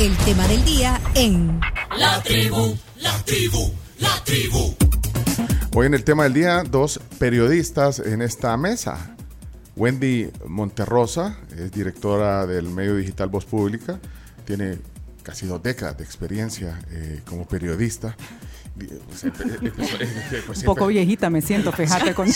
El tema del día en La tribu, la tribu, la tribu. Hoy en el tema del día, dos periodistas en esta mesa. Wendy Monterrosa es directora del medio digital Voz Pública, tiene casi dos décadas de experiencia eh, como periodista. Pues, Un poco viejita me siento, fíjate, con,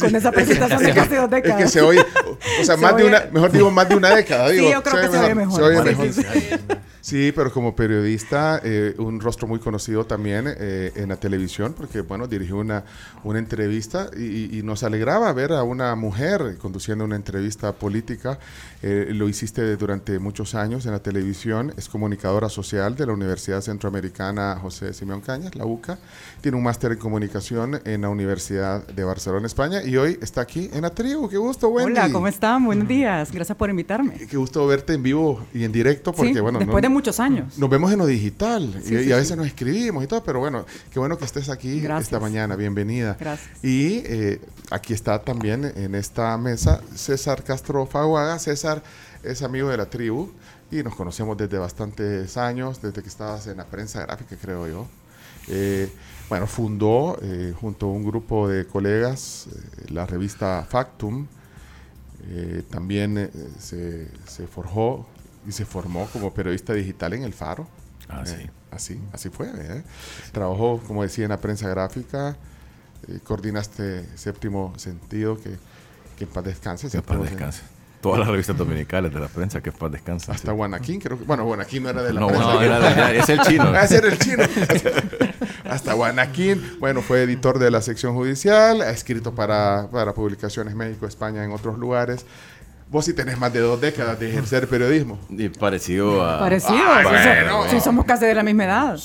con esa presentación de casi dos décadas. Es que se oye, o sea, Se más de oye- una, mejor digo, más de una década. Sí, digo, yo creo que se oye mejor. Se oye Sí, mejor. sí, Sí, pero como periodista, eh, un rostro muy conocido también eh, en la televisión, porque, bueno, dirigió una, una entrevista y, y nos alegraba ver a una mujer conduciendo una entrevista política. Eh, lo hiciste durante muchos años en la televisión, es comunicadora social de la Universidad Centroamericana José Simeón Cañas, la UCA. Tiene un máster en comunicación en la Universidad de Barcelona, España, y hoy está aquí en la tribu. Qué gusto, Wendy. Hola, ¿cómo están? Buenos días. Gracias por invitarme. Qué gusto verte en vivo y en directo, porque, Sí, bueno, después no- de muchos años. nos vemos en lo digital Sí, y, sí, y a veces nos escribimos y todo, pero bueno, qué bueno que estés aquí Gracias. esta mañana, bienvenida. Gracias. Y eh, aquí está también en esta mesa César Castro Faguaga. César es amigo de la tribu y nos conocemos desde bastantes años, desde que estabas en la prensa gráfica, creo yo. Eh, bueno, fundó eh, junto a un grupo de colegas eh, la revista Factum. También se, se forjó y se formó como periodista digital en El Faro. Ah, sí. así, así fue. Trabajó, como decía, en la prensa gráfica. coordinaste Séptimo Sentido, que, que en paz descanse. Que en paz descanse. Todas las revistas dominicales de la prensa, que paz descanse. Hasta sí. Guanaquín, creo que. Bueno, Guanaquín no era de la No, prensa. no, era de es el chino. Ah, ese era el chino. Hasta Guanaquín. Bueno, fue editor de la sección judicial, ha escrito para, para publicaciones México, España, en otros lugares. Vos sí tenés más de dos décadas de ejercer periodismo. Y parecido a... Parecido. Ah, sí, bueno. so- sí, somos casi de la misma edad.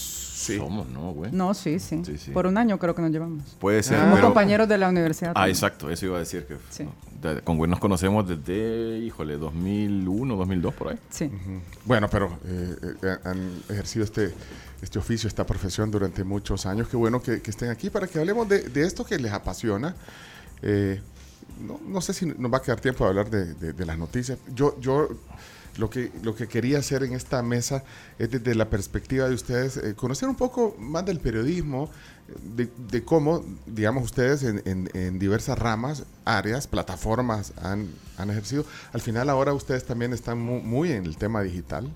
Sí. Somos, ¿no, güey? No, sí, sí, Sí, sí. Por un año creo que nos llevamos. Puede ser, Somos pero... compañeros de la universidad. Ah, también. exacto, eso iba a decir que... Sí. de- con Gwen nos conocemos desde, híjole, 2001, 2002, por ahí. Sí. Bueno, pero eh, eh, han ejercido este, este oficio, esta profesión durante muchos años. Qué bueno que, que estén aquí para que hablemos de, de esto que les apasiona. Eh, no, no sé si nos va a quedar tiempo de hablar de, de- de las noticias. Yo, yo lo que, lo que quería hacer en esta mesa es desde la perspectiva de ustedes, eh, conocer un poco más del periodismo, de, de cómo, digamos, ustedes en, en- diversas ramas, áreas, plataformas han, han ejercido. Al final ahora ustedes también están mu- muy, en el tema digital.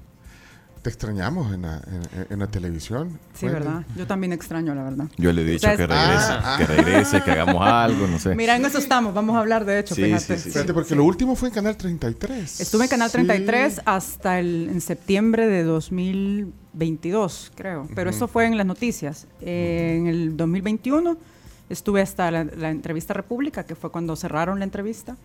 Te extrañamos en la, en- en la televisión. Sí, Wendy. ¿verdad? Yo también extraño, la verdad. Yo le he dicho O sea, que es- regrese, Ah, que regrese, que hagamos algo, no sé. Mira, en eso estamos. Vamos a hablar, de hecho, Sí, fíjate. sí, sí, Fíjate, porque lo último fue en Canal 33. Estuve en Canal Sí. 33 hasta el, en septiembre de 2022, creo. Pero eso fue en las noticias. Eh, en el 2021 estuve hasta la, la entrevista República, que fue cuando cerraron la entrevista.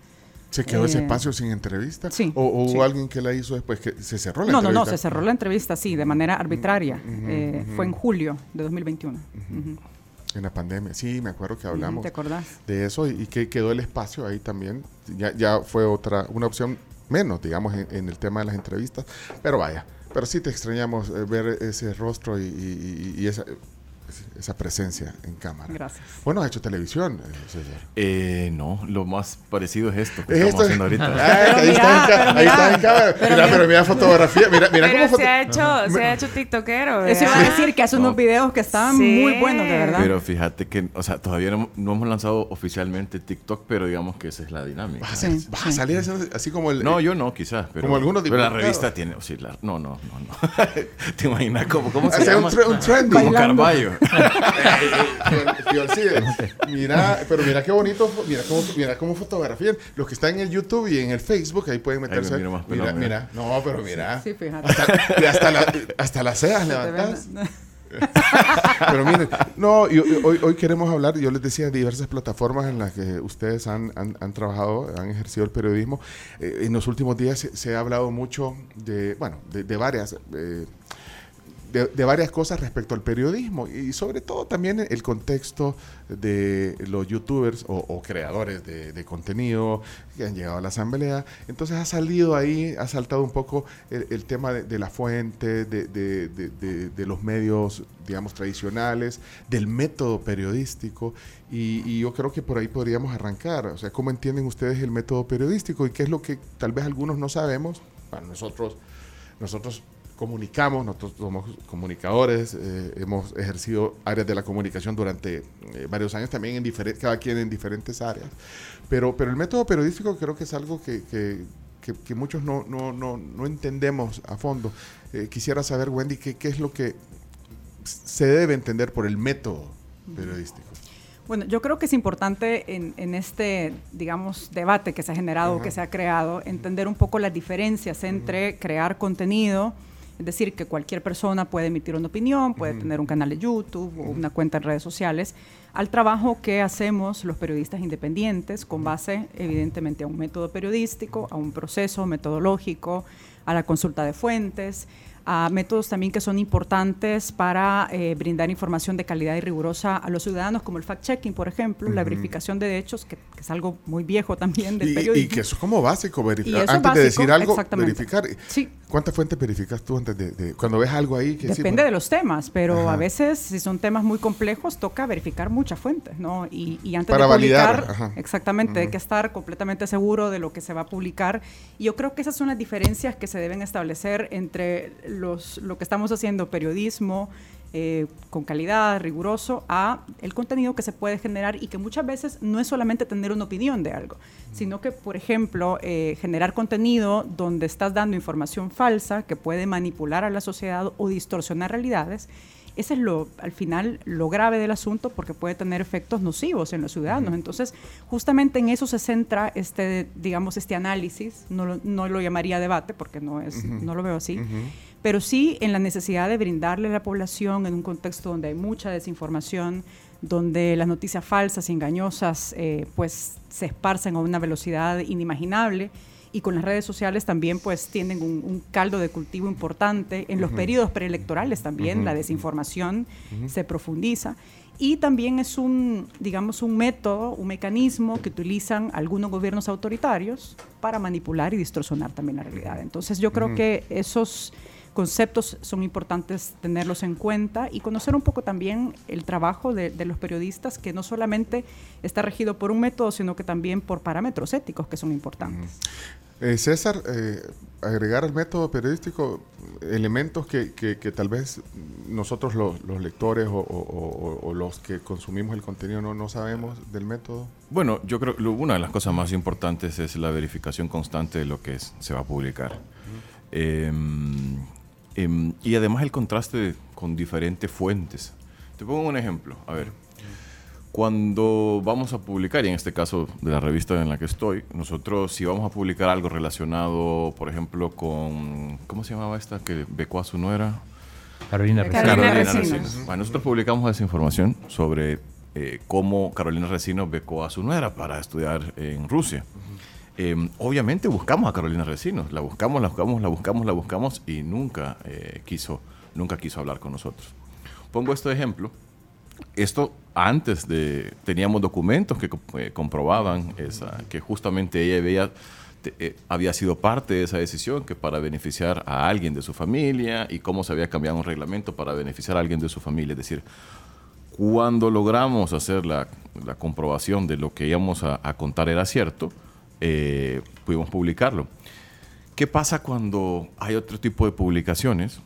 ¿Se quedó ese Eh, espacio sin entrevista? sí, ¿O, o hubo alguien que la hizo después? que ¿Se cerró la No, no, entrevista? no, se cerró la entrevista, sí, de manera arbitraria. Eh, Fue en julio de 2021. Ujú. En la pandemia. Sí, me acuerdo que hablamos ¿Te acordás? de eso y, y que quedó el espacio ahí también. Ya, ya fue otra, una opción menos, digamos, en, en el tema de las entrevistas. Pero vaya, pero sí te extrañamos eh, ver ese rostro y, y- y- y esa, esa presencia en cámara. Gracias. Bueno, has hecho televisión, eh, César. Eh, no, lo más parecido es esto que Esto estamos es- haciendo ahorita. Ah, ahí Pero está en mira, está mira, en cámara. pero mira, mira. pero mira fotografía. Mira, mira Pero cómo se foto- ha hecho, se ha hecho tiktokero, Eso iba a decir que hace unos No. videos que estaban Sí. muy buenos, de verdad. Pero fíjate que, o sea, todavía no, no hemos lanzado oficialmente TikTok, pero digamos que esa es la dinámica. Vas a, Sí, vas sí. a salir haciendo así como el. No, yo no, quizás, pero, Como algunos pero la revista tiene, o sí, la- no, no, no, no. ¿Te imaginas cómo, cómo se un, llama? tre- un trending. Como. Carballo. Fiol- Mira, pero mira qué bonito, mira cómo, mira cómo fotografían. Los que están en el YouTube y en el Facebook, ahí pueden me meterse. mira, pelón, mira, no, pero mira. Sí, fíjate. Hasta, la- hasta las cejas levantadas. Pero miren, no, y hoy, hoy- hoy queremos hablar, yo les decía, diversas plataformas en las que ustedes han, han- han trabajado, han ejercido el periodismo. Eh, en los últimos días se, se ha hablado mucho de, bueno, de, de varias... eh, de, varias cosas respecto al periodismo y sobre todo también el contexto de los youtubers o, creadores de, contenido que han llegado a la asamblea. Entonces ha salido ahí, ha saltado un poco el, tema de, la fuente, de, los medios, digamos, tradicionales, del método periodístico y, y yo creo que por ahí podríamos arrancar. O sea, ¿cómo entienden ustedes el método periodístico y qué es lo que tal vez algunos no sabemos? Bueno, nosotros, nosotros comunicamos, nosotros somos comunicadores, eh, hemos ejercido áreas de la comunicación durante eh, varios años, también en diferentes, cada quien en diferentes áreas. Pero, pero el método periodístico creo que es algo que, que, que, que muchos no, no, no, no, entendemos a fondo. Eh, quisiera saber, Wendy, qué, qué es lo que se debe entender por el método periodístico. Bueno, yo creo que es importante en, en este, digamos, debate que se ha generado, uh -huh. que se ha creado, entender un poco las diferencias entre crear contenido, es decir, que cualquier persona puede emitir una opinión, puede uh -huh. tener un canal de YouTube o una cuenta en redes sociales, al trabajo que hacemos los periodistas independientes con base, evidentemente, a un método periodístico, a un proceso metodológico, a la consulta de fuentes, a métodos también que son importantes para eh, brindar información de calidad y rigurosa a los ciudadanos, como el fact-checking, por ejemplo, uh -huh. la verificación de hechos, que, que, es algo muy viejo también del y, periodismo. Y que eso es como básico, verificar. Antes básico, de decir algo, verificar. Sí. ¿Cuántas fuentes verificas tú antes de, de cuando ves algo ahí? Que Depende sí, de los temas, pero Ajá. a veces, si son temas muy complejos, toca verificar muchas fuentes, ¿no? Y, y antes para de publicar, validar. exactamente, uh -huh. hay que estar completamente seguro de lo que se va a publicar. Y yo creo que esas son las diferencias que se deben establecer entre los, lo que estamos haciendo, periodismo, eh, con calidad, riguroso, a el contenido que se puede generar y que muchas veces no es solamente tener una opinión de algo, sino que, por ejemplo, eh, generar contenido donde estás dando información falsa que puede manipular a la sociedad o distorsionar realidades. Ese es lo, al final lo grave del asunto porque puede tener efectos nocivos en los ciudadanos. Entonces, justamente en eso se centra este, digamos, este análisis. No lo, no lo llamaría debate porque no, es, uh -huh. no lo veo así. Uh -huh pero sí en la necesidad de brindarle a la población en un contexto donde hay mucha desinformación, donde las noticias falsas y engañosas eh, pues se esparcen a una velocidad inimaginable y con las redes sociales también pues tienen un, un caldo de cultivo importante. En los uh -huh. periodos preelectorales también uh -huh. la desinformación uh -huh. se profundiza y también es un, digamos, un método, un mecanismo que utilizan algunos gobiernos autoritarios para manipular y distorsionar también la realidad. Entonces yo creo que esos conceptos son importantes tenerlos en cuenta y conocer un poco también el trabajo de, de, los periodistas, que no solamente está regido por un método, sino que también por parámetros éticos que son importantes. Uh -huh. eh, César, eh, agregar al método periodístico elementos que, que, que tal vez nosotros los, los lectores o, o, o, los que consumimos el contenido no, no sabemos del método. Bueno, yo creo que una de las cosas más importantes es la verificación constante de lo que es, se va a publicar. Uh -huh. eh, eh, y además el contraste con diferentes fuentes. Te pongo un ejemplo. A ver, cuando vamos a publicar, y en este caso de la revista en la que estoy, nosotros si vamos a publicar algo relacionado, por ejemplo, con, ¿cómo se llamaba esta que becó a su nuera? Carolina Recinos. Carolina Recinos. Bueno, nosotros publicamos esa información sobre eh, cómo Carolina Recinos becó a su nuera para estudiar en Rusia. Eh, obviamente buscamos a Carolina Recinos, la buscamos, la buscamos, la buscamos, la buscamos y nunca eh, quiso, nunca quiso hablar con nosotros. Pongo este ejemplo. Esto antes de teníamos documentos que eh, comprobaban esa, que justamente ella veía, te, había sido parte de esa decisión que para beneficiar a alguien de su familia y cómo se había cambiado un reglamento para beneficiar a alguien de su familia. Es decir, cuando logramos hacer la, la comprobación de lo que íbamos a contar era cierto, eh, pudimos publicarlo. ¿Qué pasa cuando hay otro tipo de publicaciones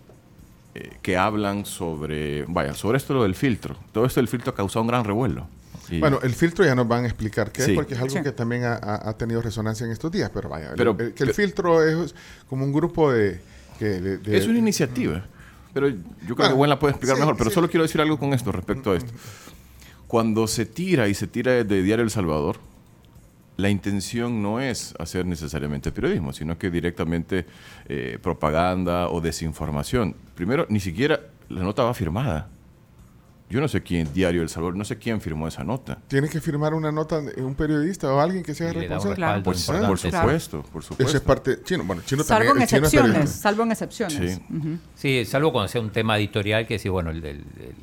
eh, que hablan sobre, vaya, sobre esto lo del filtro? Todo esto del filtro ha causado un gran revuelo. Y bueno, el filtro ya nos van a explicar qué sí. es, porque es algo sí. que también ha, ha, tenido resonancia en estos días, pero vaya, pero, el, que el filtro es como un grupo de... Que de, de es una iniciativa, pero yo creo bueno, que Gwen la puede explicar sí, mejor, pero solo quiero decir algo con esto respecto a esto. Cuando se tira y se tira de Diario El Salvador, la intención no es hacer necesariamente periodismo, sino que directamente eh, propaganda o desinformación. Primero, ni siquiera la nota va firmada. Yo no sé quién, Diario El Salvador, no sé quién firmó esa nota. ¿Tiene que firmar una nota un periodista o alguien que sea responsable? Claro. Por, por, por, supuesto, por supuesto. Eso es parte chino. Bueno, chino salvo también. En excepciones, salvo en excepciones. Sí. Uh -huh. sí. salvo cuando sea un tema editorial que sí, bueno, el, el, el,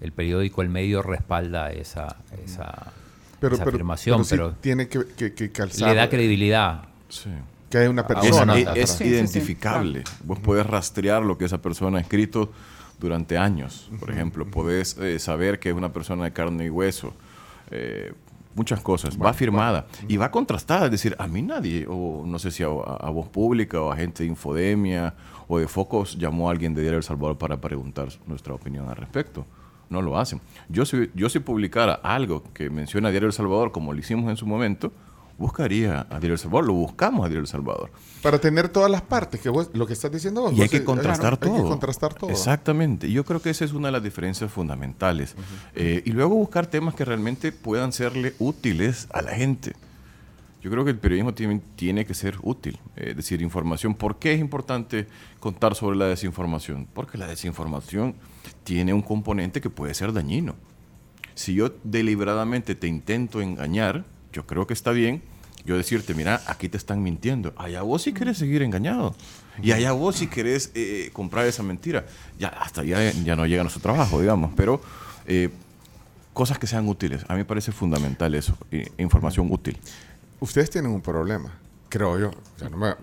el periódico, el medio respalda esa, esa pero, esa pero, afirmación, pero, pero, sí tiene que, que, que, calzar. Le da credibilidad. Sí. Que hay una persona. Es, es sí, identificable. Sí, Vos podés rastrear lo que esa persona ha escrito durante años. Por ejemplo, podés eh, saber que es una persona de carne y hueso. Eh, muchas cosas, va firmada y va contrastada, es decir, a mí nadie, o no sé si a, a Voz Pública o a gente de Infodemia o de Focos llamó a alguien de Diario El Salvador para preguntar nuestra opinión al respecto. No lo hacen. Yo si, yo si publicara algo que menciona a Diario El Salvador, como lo hicimos en su momento, buscaría a Diario El Salvador, lo buscamos a Diario El Salvador. Para tener todas las partes, que vos- lo que estás diciendo vos. Y hay vos, que eh, contrastar hay todo. que contrastar todo. Exactamente. Yo creo que esa es una de las diferencias fundamentales. Eh, y luego buscar temas que realmente puedan serle útiles a la gente. Yo creo que el periodismo tiene, tiene que ser útil, eh, es decir, información. ¿Por qué es importante contar sobre la desinformación? Porque la desinformación tiene un componente que puede ser dañino. Si yo deliberadamente te intento engañar, yo creo que está bien yo decirte, mira, aquí te están mintiendo. Allá vos si querés seguir engañado. Y allá vos si querés eh, comprar esa mentira. Ya hasta ya, ya no llega a nuestro trabajo, digamos. Pero eh, cosas que sean útiles. A mí me parece fundamental eso. eh, información útil. Ustedes tienen un problema, creo yo. O sea, no me-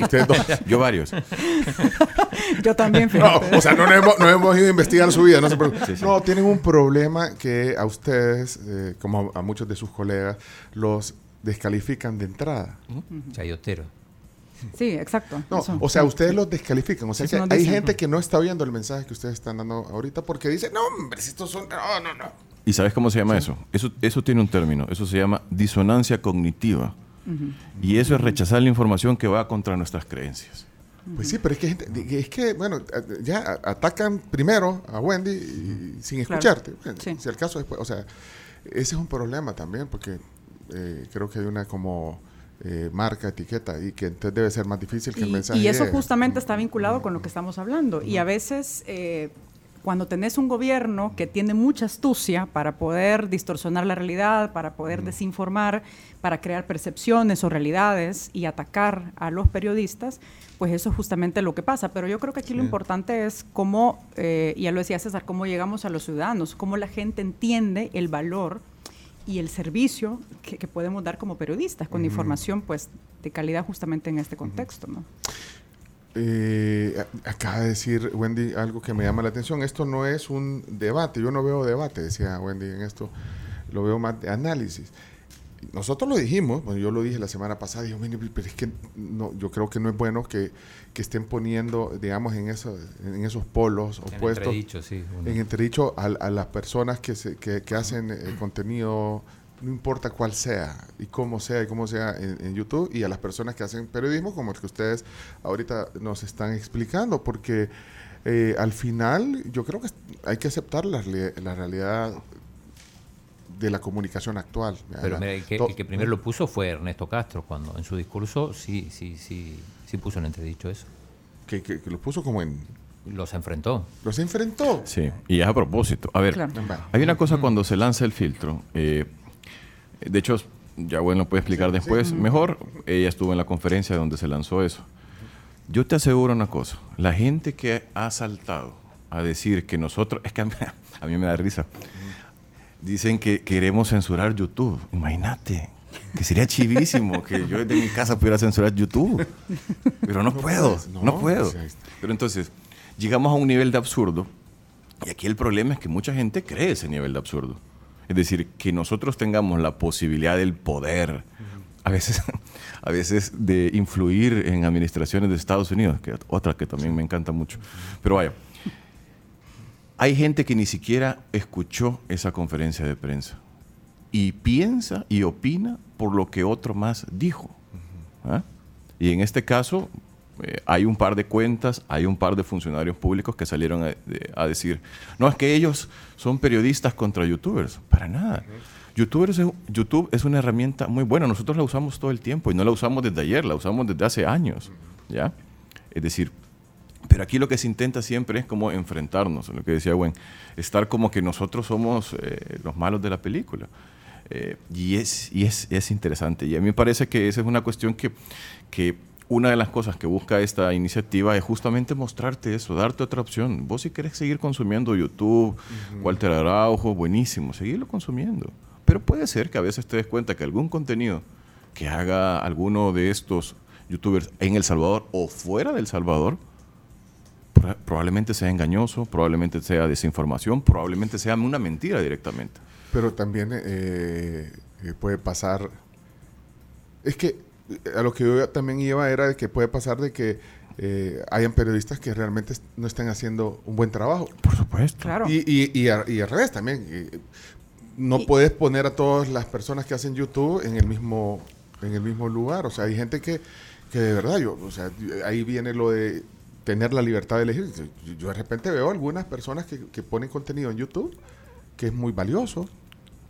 Ustedes dos. Yo varios. Yo también, No, o sea, no, nos hemos, no hemos ido a investigar su vida. No, se. Sí, sí. no tienen un problema que a ustedes, eh, como a, a muchos de sus colegas, los descalifican de entrada. Chayotero. Sí, exacto. No, eso. o sea, ustedes los descalifican. O sea, que hay dicen. gente que no está viendo el mensaje que ustedes están dando ahorita porque dice, no, hombre, si estos son... No, no, no. ¿Y sabes cómo se llama eso? eso? Eso tiene un término. Eso se llama disonancia cognitiva. Y eso es rechazar la información que va contra nuestras creencias. Pues sí, pero es que, es que bueno, ya atacan primero a Wendy y- sin Claro. escucharte. Bueno, Sí. Si el caso después, o sea, ese es un problema también porque eh, creo que hay una como eh, marca, etiqueta y que entonces debe ser más difícil que el Y, mensaje y eso llegue. justamente está vinculado con lo que estamos hablando. Y a veces, eh, cuando tenés un gobierno que tiene mucha astucia para poder distorsionar la realidad, para poder desinformar, para crear percepciones o realidades y atacar a los periodistas, pues eso es justamente lo que pasa. Pero yo creo que aquí lo importante es cómo, eh, ya lo decía César, cómo llegamos a los ciudadanos, cómo la gente entiende el valor y el servicio que, que podemos dar como periodistas, con información pues de calidad justamente en este contexto, ¿no? Eh, acaba de decir Wendy algo que me llama la atención. Esto no es un debate. Yo no veo debate, decía Wendy en esto. Lo veo más de análisis. Nosotros lo dijimos, bueno, yo lo dije la semana pasada, dije, "Mire, pero es que no, yo creo que no es bueno que, que estén poniendo, digamos, en, eso, en esos polos En opuestos, entredicho, sí. uno. en entredicho a, a las personas que, se, que, que hacen eh, contenido, no importa cuál sea y cómo sea y cómo sea en, en YouTube, y a las personas que hacen periodismo, como el que ustedes ahorita nos están explicando, porque eh, al final yo creo que hay que aceptar la, la realidad de la comunicación actual. Pero mira, el que, to- el que primero lo puso fue Ernesto Castro, cuando en su discurso sí, sí, sí, sí puso en entredicho eso. que, que- que lo puso como en... Los enfrentó. Los enfrentó. Sí, y es a propósito. A ver, Claro. Hay una cosa cuando se lanza el filtro. eh, de hecho, ya bueno lo puede explicar después. Mejor, ella estuvo en la conferencia donde se lanzó eso. Yo te aseguro una cosa. La gente que ha saltado a decir que nosotros... Es que a mí, a mí me da risa. Dicen que queremos censurar YouTube. Imagínate. Que sería chivísimo que yo desde mi casa pudiera censurar YouTube. Pero no, puedo. puedes, no, no, puedo. Pero entonces, llegamos a un nivel de absurdo. Y aquí el problema es que mucha gente cree ese nivel de absurdo. Es decir, que nosotros tengamos la posibilidad del poder, a veces, a veces de influir en administraciones de Estados Unidos, otra que también me encanta mucho. Pero vaya, hay gente que ni siquiera escuchó esa conferencia de prensa y piensa y opina por lo que otro más dijo. ¿ah? Y en este caso, eh, hay un par de cuentas, hay un par de funcionarios públicos que salieron a, de- a decir, no, es que ellos son periodistas contra youtubers. Para nada. YouTubers es- YouTube es una herramienta muy buena, nosotros la usamos todo el tiempo y no la usamos desde ayer, la usamos desde hace años. ¿ya? Es decir, pero aquí lo que se intenta siempre es como enfrentarnos, lo que decía Gwen, estar como que nosotros somos eh, los malos de la película. Eh, y es, y es, es interesante. Y a mí me parece que esa es una cuestión que, que una de las cosas que busca esta iniciativa es justamente mostrarte eso, darte otra opción. Vos si querés seguir consumiendo YouTube, Walter Araujo, buenísimo, seguirlo consumiendo. Pero puede ser que a veces te des cuenta que algún contenido que haga alguno de estos youtubers en El Salvador o fuera del Salvador, Pro- probablemente sea engañoso, probablemente sea desinformación, probablemente sea una mentira directamente. pero también eh, eh, puede pasar. Es que a lo que yo también iba era de que puede pasar de que eh, hayan periodistas que realmente no estén haciendo un buen trabajo. Por supuesto. Claro. Y, y, y, a- y al revés también. eh, no Y- puedes poner a todas las personas que hacen YouTube en el mismo, en el mismo lugar. O sea, hay gente que, que de verdad, yo, o sea, ahí viene lo de tener la libertad de elegir. Yo, yo de repente veo algunas personas que, que ponen contenido en YouTube que es muy valioso.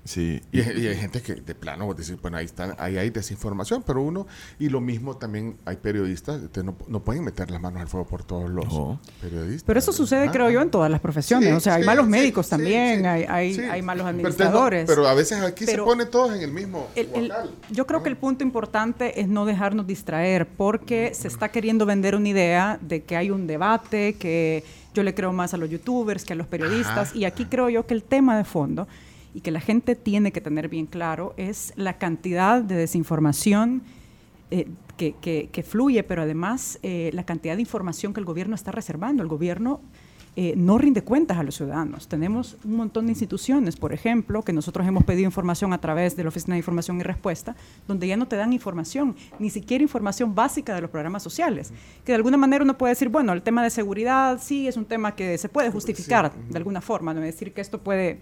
Sí. Y, hay- y hay gente que de plano, vos decís, bueno, ahí, está, ahí hay desinformación, pero uno, y lo mismo también hay periodistas, que no, no pueden meter las manos al fuego por todos los No. periodistas. Pero eso sucede, ¿verdad? creo yo, en todas las profesiones. Sí, o sea, hay malos médicos sí, también, sí, hay, hay, sí. hay malos Pero entonces no- administradores. Pero, a veces aquí Pero- se pone todos en el mismo El- yo creo que el punto importante es no dejarnos distraer, porque se está queriendo vender una idea de que hay un debate, que yo le creo más a los youtubers que a los periodistas, y aquí creo yo que el tema de fondo y que la gente tiene que tener bien claro es la cantidad de desinformación eh, que, que- que fluye, pero además eh, la cantidad de información que el gobierno está reservando. El gobierno eh, no rinde cuentas a los ciudadanos. Tenemos un montón de instituciones, por ejemplo, que nosotros hemos pedido información a través de la Oficina de Información y Respuesta, donde ya no te dan información, ni siquiera información básica de los programas sociales. Que de alguna manera uno puede decir, bueno, el tema de seguridad sí es un tema que se puede justificar de alguna forma, no es decir que esto puede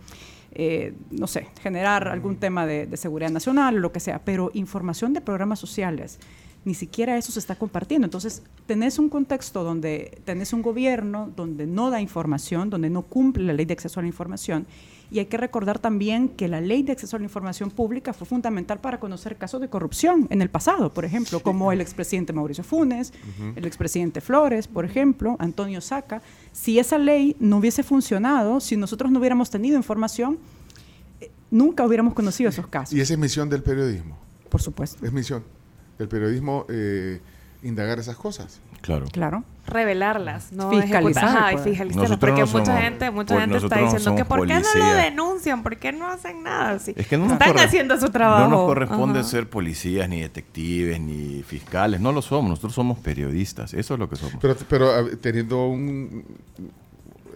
eh, no sé, generar algún tema de, de seguridad nacional o lo que sea, pero información de programas sociales, ni siquiera eso se está compartiendo. Entonces, tenés un contexto donde tenés un gobierno donde no da información, donde no cumple la ley de acceso a la información. Y hay que recordar también que la ley de acceso a la información pública fue fundamental para conocer casos de corrupción en el pasado, por ejemplo, como el expresidente Mauricio Funes, el expresidente Flores, por ejemplo, Antonio Saca. Si esa ley no hubiese funcionado, si nosotros no hubiéramos tenido información, eh, nunca hubiéramos conocido esos casos, Y esa es misión del periodismo. por supuesto. Es misión del periodismo eh, indagar esas cosas. Claro. Claro. revelarlas, no Fiscalizar, ajá, pues. fiscalizarlas, porque no mucha gente, mucha gente está no diciendo que ¿por qué no lo denuncian? ¿Por qué no hacen nada? Sí. Es que no están haciendo su trabajo. No nos corresponde Ajá. ser policías, ni detectives, ni fiscales. No lo somos. Nosotros somos periodistas. Eso es lo que somos. Pero, teniendo un,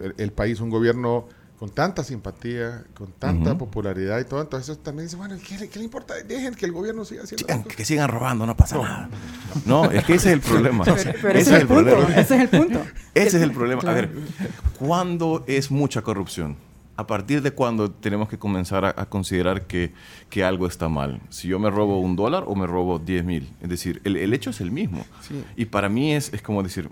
el, el país, un gobierno con tanta simpatía, con tanta popularidad y todo, entonces eso también dice, bueno, ¿qué, le- qué le importa? Dejen que el gobierno siga haciendo Sigan- que sigan robando, no pasa nada. No, es que ese es el problema. Pero, pero ese, es el punto. Ese es el punto. Ese es el problema. A ver, ¿cuándo es mucha corrupción? ¿A partir de cuándo tenemos que comenzar a, a considerar que, que algo está mal? Si yo me robo un dólar o me robo 10 mil. Es decir, el, el hecho es el mismo. Sí. Y para mí es, es como decir,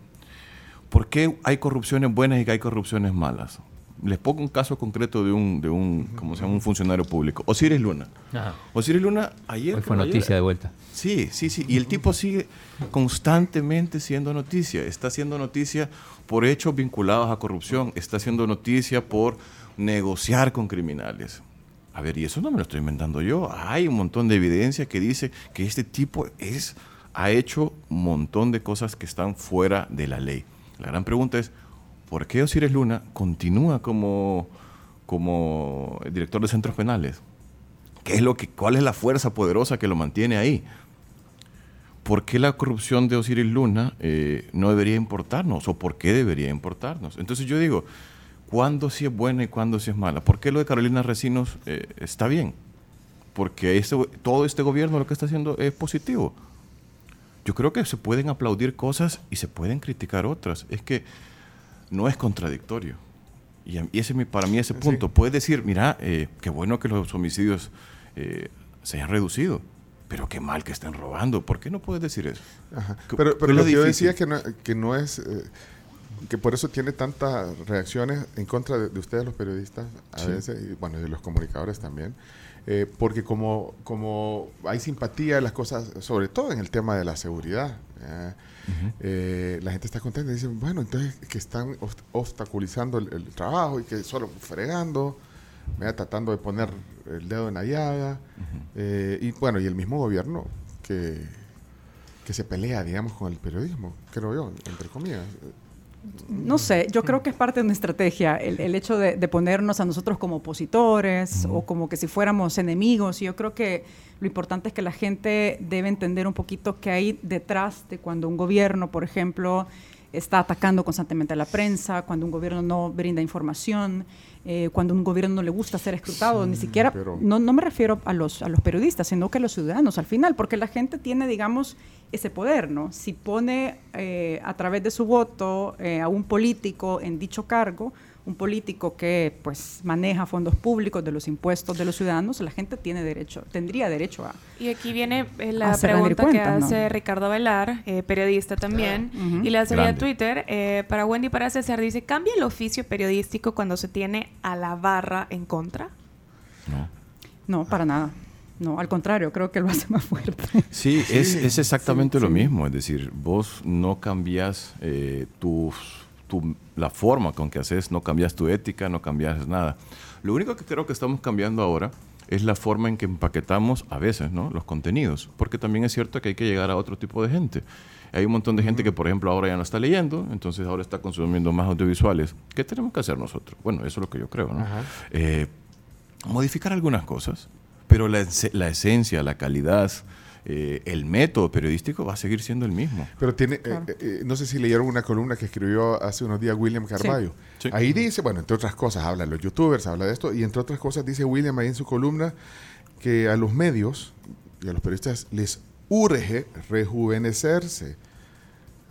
¿por qué hay corrupciones buenas y que hay corrupciones malas? Les pongo un caso concreto de un, de un, ¿cómo se llama? un funcionario público. Osiris Luna. Ajá. Osiris Luna ayer... Hoy fue ayer- noticia de vuelta. Sí, sí, sí. Y el tipo sigue constantemente siendo noticia. Está siendo noticia por hechos vinculados a corrupción. Está siendo noticia por negociar con criminales. A ver, y eso no me lo estoy inventando yo. Hay un montón de evidencia que dice que este tipo es, ha hecho un montón de cosas que están fuera de la ley. La gran pregunta es, ¿por qué Osiris Luna continúa como, como director de centros penales? ¿Qué es lo que, ¿Cuál es la fuerza poderosa que lo mantiene ahí? ¿Por qué la corrupción de Osiris Luna eh, no debería importarnos? ¿O por qué debería importarnos? Entonces yo digo, ¿cuándo sí es buena y cuándo sí es mala? ¿Por qué lo de Carolina Recinos eh, está bien? Porque este- todo este gobierno lo que está haciendo es positivo. Yo creo que se pueden aplaudir cosas y se pueden criticar otras. Es que no es contradictorio. Y, ese para mí ese punto. Puedes decir, mira, eh, qué bueno que los homicidios eh, se hayan reducido, pero qué mal que estén robando. ¿Por qué no puedes decir eso? Ajá. ¿Qué- Pero, lo que yo difícil? decía que no, que no es, eh, que por eso tiene tantas reacciones en contra de, de ustedes los periodistas, a Sí. veces, y bueno, de los comunicadores también, eh, porque como, como hay simpatía en las cosas, sobre todo en el tema de la seguridad, ¿eh? Eh, la gente está contenta y dice, bueno, entonces que están obst- obstaculizando el, el trabajo y que solo fregando, ¿verdad? tratando de poner el dedo en la llaga, eh, y bueno, y el mismo gobierno que que se pelea, digamos, con el periodismo, creo yo, entre comillas. No sé, yo creo que es parte de una estrategia el, el hecho de, de ponernos a nosotros como opositores o como que si fuéramos enemigos. Y yo creo que lo importante es que la gente debe entender un poquito qué hay detrás de cuando un gobierno, por ejemplo, está atacando constantemente a la prensa, cuando un gobierno no brinda información, eh, cuando un gobierno no le gusta ser escrutado, ni siquiera, pero- no, no me refiero a los, a los periodistas, sino que a los ciudadanos al final, porque la gente tiene, digamos, ese poder, ¿no? Si pone eh, a través de su voto eh, a un político en dicho cargo, un político que pues maneja fondos públicos de los impuestos de los ciudadanos, la gente tiene derecho, tendría derecho a... Y aquí viene eh, la pregunta que hace Ricardo Velar, eh, periodista también, y le hace vía Grande. Twitter eh, para Wendy para César. Dice, ¿cambia el oficio periodístico cuando se tiene a la barra en contra? No. No, para nada. No, al contrario, creo que lo hace más fuerte. Sí, es, es exactamente sí, lo sí. mismo. Es decir, vos no cambias eh, tus- tu- la forma con que haces, no cambias tu ética, no cambias nada. Lo único que creo que estamos cambiando ahora es la forma en que empaquetamos a veces ¿no? los contenidos, porque también es cierto que hay que llegar a otro tipo de gente. Hay un montón de gente que, por ejemplo, ahora ya no está leyendo, entonces ahora está consumiendo más audiovisuales. ¿Qué tenemos que hacer nosotros? Bueno, eso es lo que yo creo. ¿no? Eh, modificar algunas cosas, pero la, ese- la esencia, la calidad, eh, el método periodístico va a seguir siendo el mismo. Pero tiene, eh, Claro. eh, eh, no sé si leyeron una columna que escribió hace unos días William Carballo. Sí. Ahí dice, bueno, entre otras cosas, habla de los youtubers, habla de esto, y entre otras cosas dice William ahí en su columna que a los medios y a los periodistas les urge rejuvenecerse.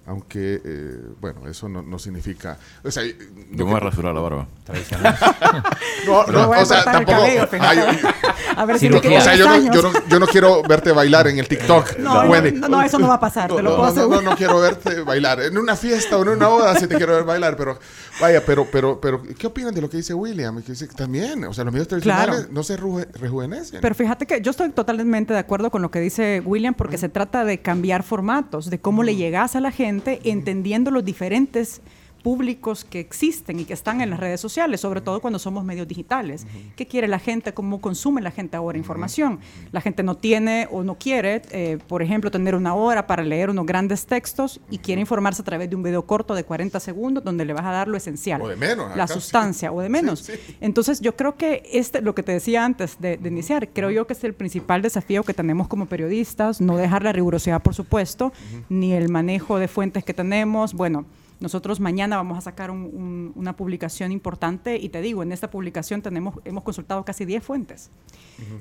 Aunque, eh, bueno, eso no, no significa... O sea, Yo no me voy a rasurar la barba. Tradicional. no, no, o sea, tampoco... cabello, fíjate. Ay, yo- A ver si no, o sea, yo no, años. yo, no, yo no quiero verte bailar en el TikTok. No, Wendy. no, no, eso no va a pasar, te lo no, puedo no, no, quiero verte bailar. En una fiesta o en una boda sí te quiero ver bailar, pero vaya, pero, pero, pero, ¿qué opinan de lo que dice William? Que dice también, o sea, los medios tradicionales Claro. no se rejuvenecen. Pero fíjate que yo estoy totalmente de acuerdo con lo que dice William porque se trata de cambiar formatos, de cómo le llegas a la gente entendiendo los diferentes públicos que existen y que están en las redes sociales, sobre todo cuando somos medios digitales. ¿Qué quiere la gente? ¿Cómo consume la gente ahora información? La gente no tiene o no quiere, eh, por ejemplo, tener una hora para leer unos grandes textos y quiere informarse a través de un video corto de 40 segundos donde le vas a dar lo esencial. O de menos, La acá. sustancia o de menos. Sí, sí. Entonces yo creo que este, lo que te decía antes de, de iniciar, creo yo que es el principal desafío que tenemos como periodistas, no dejar la rigurosidad, por supuesto, ni el manejo de fuentes que tenemos. Bueno, nosotros mañana vamos a sacar un- un- una publicación importante y te digo, en esta publicación tenemos, hemos consultado casi 10 fuentes.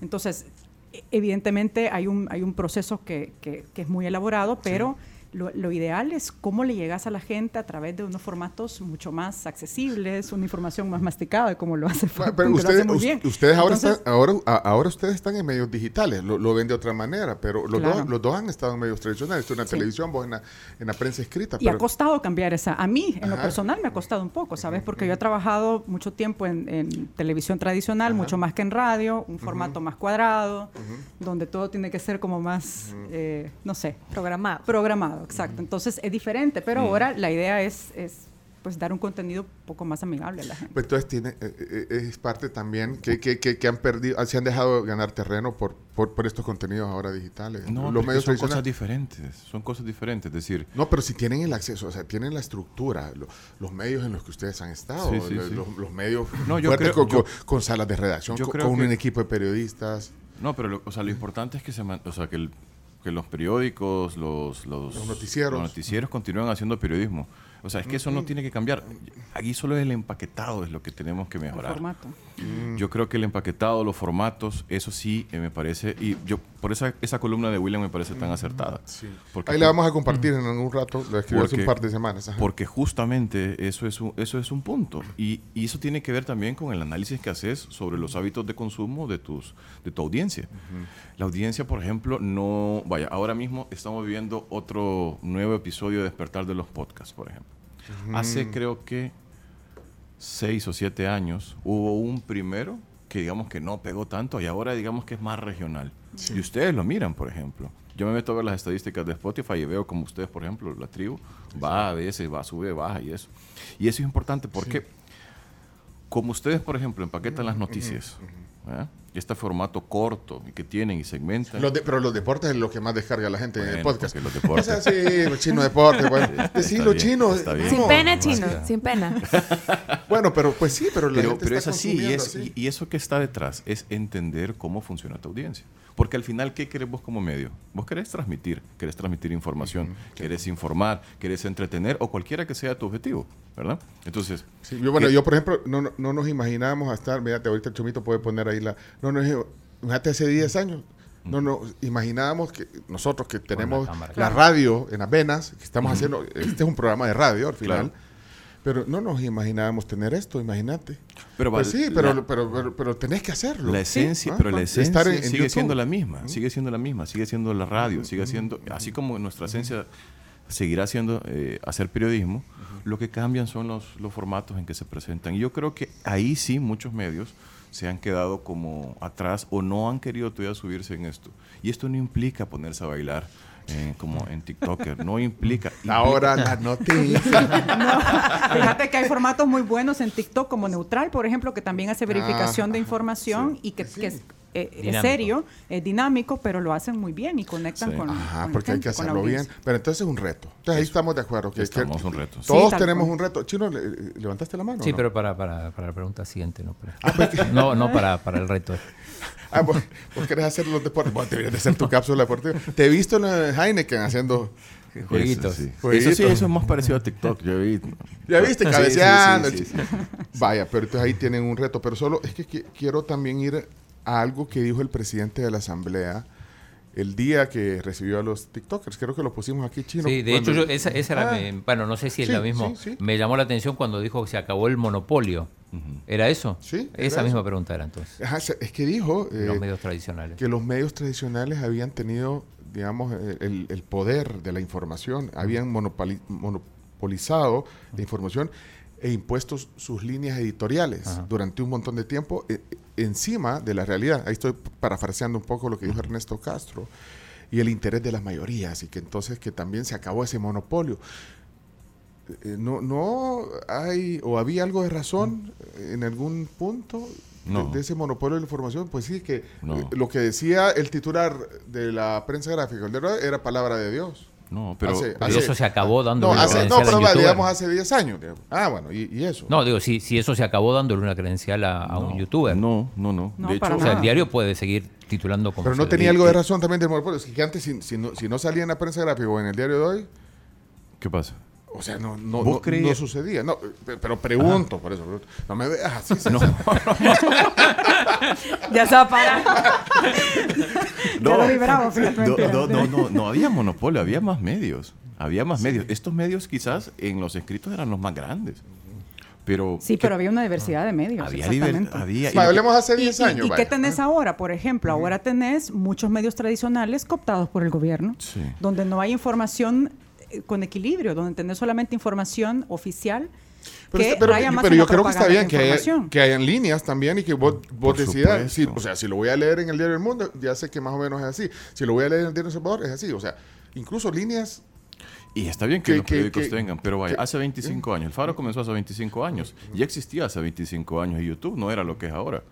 Entonces, e- evidentemente hay un, hay un proceso que, que- que es muy elaborado, pero lo, lo ideal es cómo le llegas a la gente a través de unos formatos mucho más accesibles, una información más masticada, como lo hace pero que lo ustedes, hace muy bien. ustedes ahora, Entonces, están, ahora, a- ahora ustedes están en medios digitales, lo, lo ven de otra manera, pero los, Claro. dos, los dos han estado en medios tradicionales, tú en la Sí. televisión, vos en la, en la prensa escrita. Y ha costado cambiar esa. A mí, en lo personal, me ha costado un poco, ¿sabes? Porque yo he trabajado mucho tiempo en, en televisión tradicional, mucho más que en radio, un formato más cuadrado, donde todo tiene que ser como más, eh, no sé, Programado. programado, exacto. Entonces es diferente, pero ahora la idea es, es pues dar un contenido un poco más amigable a la gente. Pero Entonces tiene, eh, eh, es parte también que, que, que, que han perdido, se han dejado ganar terreno por, por, por estos contenidos ahora digitales. No, los medios son cosas diferentes. Son cosas diferentes. Es decir, No, pero si tienen el acceso, o sea, tienen la estructura, lo- los medios en los que ustedes han estado, Sí, sí, lo- sí. Los, los medios No, yo fuertes creo- con, yo- con- con salas de redacción, yo con, creo con que- un equipo de periodistas. no, pero lo, o sea, lo importante es que se man- o sea, que, el- que los periódicos, los, los, Los noticieros. los noticieros continúan haciendo periodismo. O sea, es que eso no tiene que cambiar. Aquí solo el empaquetado es lo que tenemos que El mejorar. formato. Yo creo que el empaquetado, los formatos, eso sí eh, me parece, y yo por esa, esa columna de William me parece tan acertada. Porque Ahí la vamos a compartir en algún rato, lo escribí hace un par de semanas. ajá. Porque justamente eso es un, eso es un punto. Y, y eso tiene que ver también con el análisis que haces sobre los hábitos de consumo de, tus, de tu audiencia. La audiencia, por ejemplo, no... Vaya, ahora mismo estamos viviendo otro nuevo episodio de Despertar de los Podcasts, por ejemplo. Hace creo que seis o siete años hubo un primero que digamos que no pegó tanto y ahora digamos que es más regional. Y ustedes lo miran, por ejemplo. Yo me meto a ver las estadísticas de Spotify y veo como ustedes, por ejemplo, la tribu va a veces, va, sube, baja y eso. Y eso es importante porque como ustedes, por ejemplo, empaquetan las noticias, ¿verdad? Este formato corto y que tienen y segmentan. Los de- pero los deportes es lo que más descarga la gente en el Bueno, podcast. los deportes. O sea, sí, los chinos deportes. Bueno, Está decilo, bien, chino. está bien. Sin pena, chino, sin pena. Bueno, pero pues sí, pero la Pero, gente pero está es así y, es, así. y, y eso que está detrás es entender cómo funciona tu audiencia. Porque al final, ¿qué querés vos como medio? Vos querés transmitir, querés transmitir información, querés informar, querés entretener o cualquiera que sea tu objetivo, ¿verdad? Entonces, Sí, yo, bueno, ¿qué- yo por ejemplo, no, no, no nos imaginábamos a estar, fíjate, ahorita el Chomito puede poner ahí la... No, no, fíjate, hace 10 años, no nos imaginábamos que nosotros que tenemos la radio en las venas, que estamos haciendo, este es un programa de radio al final, Claro. Pero no nos imaginábamos tener esto, imagínate. Pero pues sí, pero, la- pero, pero, pero tenés que hacerlo. La esencia, pero la Estar esencia en- en sigue YouTube. siendo la misma, sigue siendo la misma, sigue siendo la radio, sigue siendo, así como nuestra esencia seguirá siendo eh, hacer periodismo, lo que cambian son los, los formatos en que se presentan. Y yo creo que ahí sí muchos medios se han quedado como atrás o no han querido todavía subirse en esto. Y esto no implica ponerse a bailar eh, como en TikToker, no implica. implica- Ahora las noticias. Fíjate que hay formatos muy buenos en TikTok como Neutral, por ejemplo, que también hace verificación de Ah, información sí. y que, Sí. que es, eh, es Dinámico. serio, es dinámico, pero lo hacen muy bien y conectan Sí. con Ajá, con porque hay que hacerlo bien. Pero entonces es un reto. Entonces ahí estamos de acuerdo. Que, Estamos que- un reto. Todos Sí, tenemos cual. un reto. Chino, le- ¿levantaste la mano? Sí, no? pero para, para, para la pregunta siguiente, no. para- Ah, pues, no, no para, para el reto. Ah, vos, vos querés hacer los deportes. Vos deberías de hacer tu cápsula deportiva. Te he visto en la Heineken haciendo. Jueguitos. Eso sí. Jueguitos. Eso sí, eso es más parecido a TikTok. Yo vi. Ya viste, cabeceando. sí, sí, sí, sí. Vaya, pero entonces ahí tienen un reto. Pero solo es que qui- quiero también ir a algo que dijo el presidente de la Asamblea el día que recibió a los TikTokers. Creo que lo pusimos aquí, chino. Sí, de cuando- hecho, yo, esa, esa era, Ah, mi- bueno, no sé si es Sí, lo mismo. sí, sí. Me llamó la atención cuando dijo que se acabó el monopolio. ¿Era eso? Sí, era Esa eso. misma pregunta era entonces. Ajá, es que dijo eh, los medios tradicionales. que los medios tradicionales habían tenido, digamos, el, el poder de la información, habían monopoli- monopolizado la información e impuesto sus líneas editoriales Ajá. durante un montón de tiempo eh, encima de la realidad. Ahí estoy parafraseando un poco lo que dijo Ernesto Castro y el interés de las mayorías y que entonces que también se acabó ese monopolio. Eh, no, no hay o había algo de razón en algún punto de- No. de, ese monopolio de la información. Pues sí, que No. eh, lo que decía el titular de la prensa gráfica el de Rueda, era palabra de Dios. No, pero. Hace- Pero hace- eso se acabó dando No, una hace, no credencial pero a un va, youtuber. digamos hace 10 años. digamos. Ah, bueno, y, y eso. No, digo, si, si eso se acabó dándole una credencial a, a un youtuber. No, no, no. No, de hecho, O sea, el diario puede seguir titulando como pero no tenía algo de razón también del monopolio. Es que antes, si, si no, si no salía en la prensa gráfica o en el diario de hoy, ¿qué pasa? O sea, no, no, ¿Vos no, no sucedía. No, pe- pero pregunto, por eso. pregunto. No me veas así. César. Ya se va a parar. Ya lo vi bravo, fíjate, no, no, no, no, no había monopolio, había más medios. Había más medios. Estos medios quizás en los escritos eran los más grandes. Pero. Sí, ¿qué- pero había una diversidad de medios. había, exactamente. había y Va, lo que- hablemos hace ¿Y, 10 y- años. y qué vaya. tenés ahora? Por ejemplo, ahora tenés muchos medios tradicionales cooptados por el gobierno, Sí. donde no hay información con equilibrio, donde tenés solamente información oficial Pero, que pero- raya más pero yo creo que está bien que, haya- que hayan líneas también y que vos, vos decidas. si- o sea, si lo voy a leer en el diario del Mundo, ya sé que más o menos es así. Si lo voy a leer en el diario El Salvador, es así. O sea, incluso líneas. Y está bien que, Que- los que- periódicos que- tengan, pero vaya, que- hace 25 años, el Faro comenzó hace 25 años, ya existía hace 25 años y YouTube no era lo que es ahora.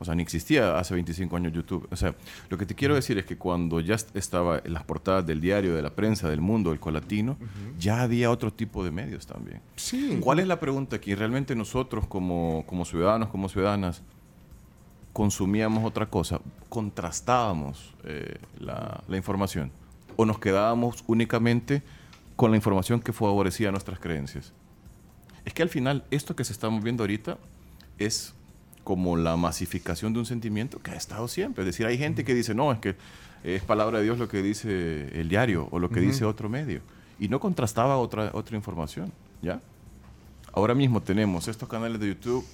O sea, ni existía hace 25 años YouTube. O sea, lo que te quiero decir es que cuando ya est- estaba en las portadas del diario, de la prensa, del mundo, el colatino, ya había otro tipo de medios también. Sí. ¿Cuál es la pregunta aquí? ¿Realmente nosotros como, como ciudadanos, como ciudadanas, consumíamos otra cosa? ¿Contrastábamos eh, la, la información? ¿O nos quedábamos únicamente con la información que favorecía nuestras creencias? Es que al final, esto que se está viendo ahorita es como la masificación de un sentimiento que ha estado siempre. Es decir, hay gente que dice, no, es que es palabra de Dios lo que dice el diario o lo que dice otro medio. Y no contrastaba otra, otra información, ¿ya? Ahora mismo tenemos estos canales de YouTube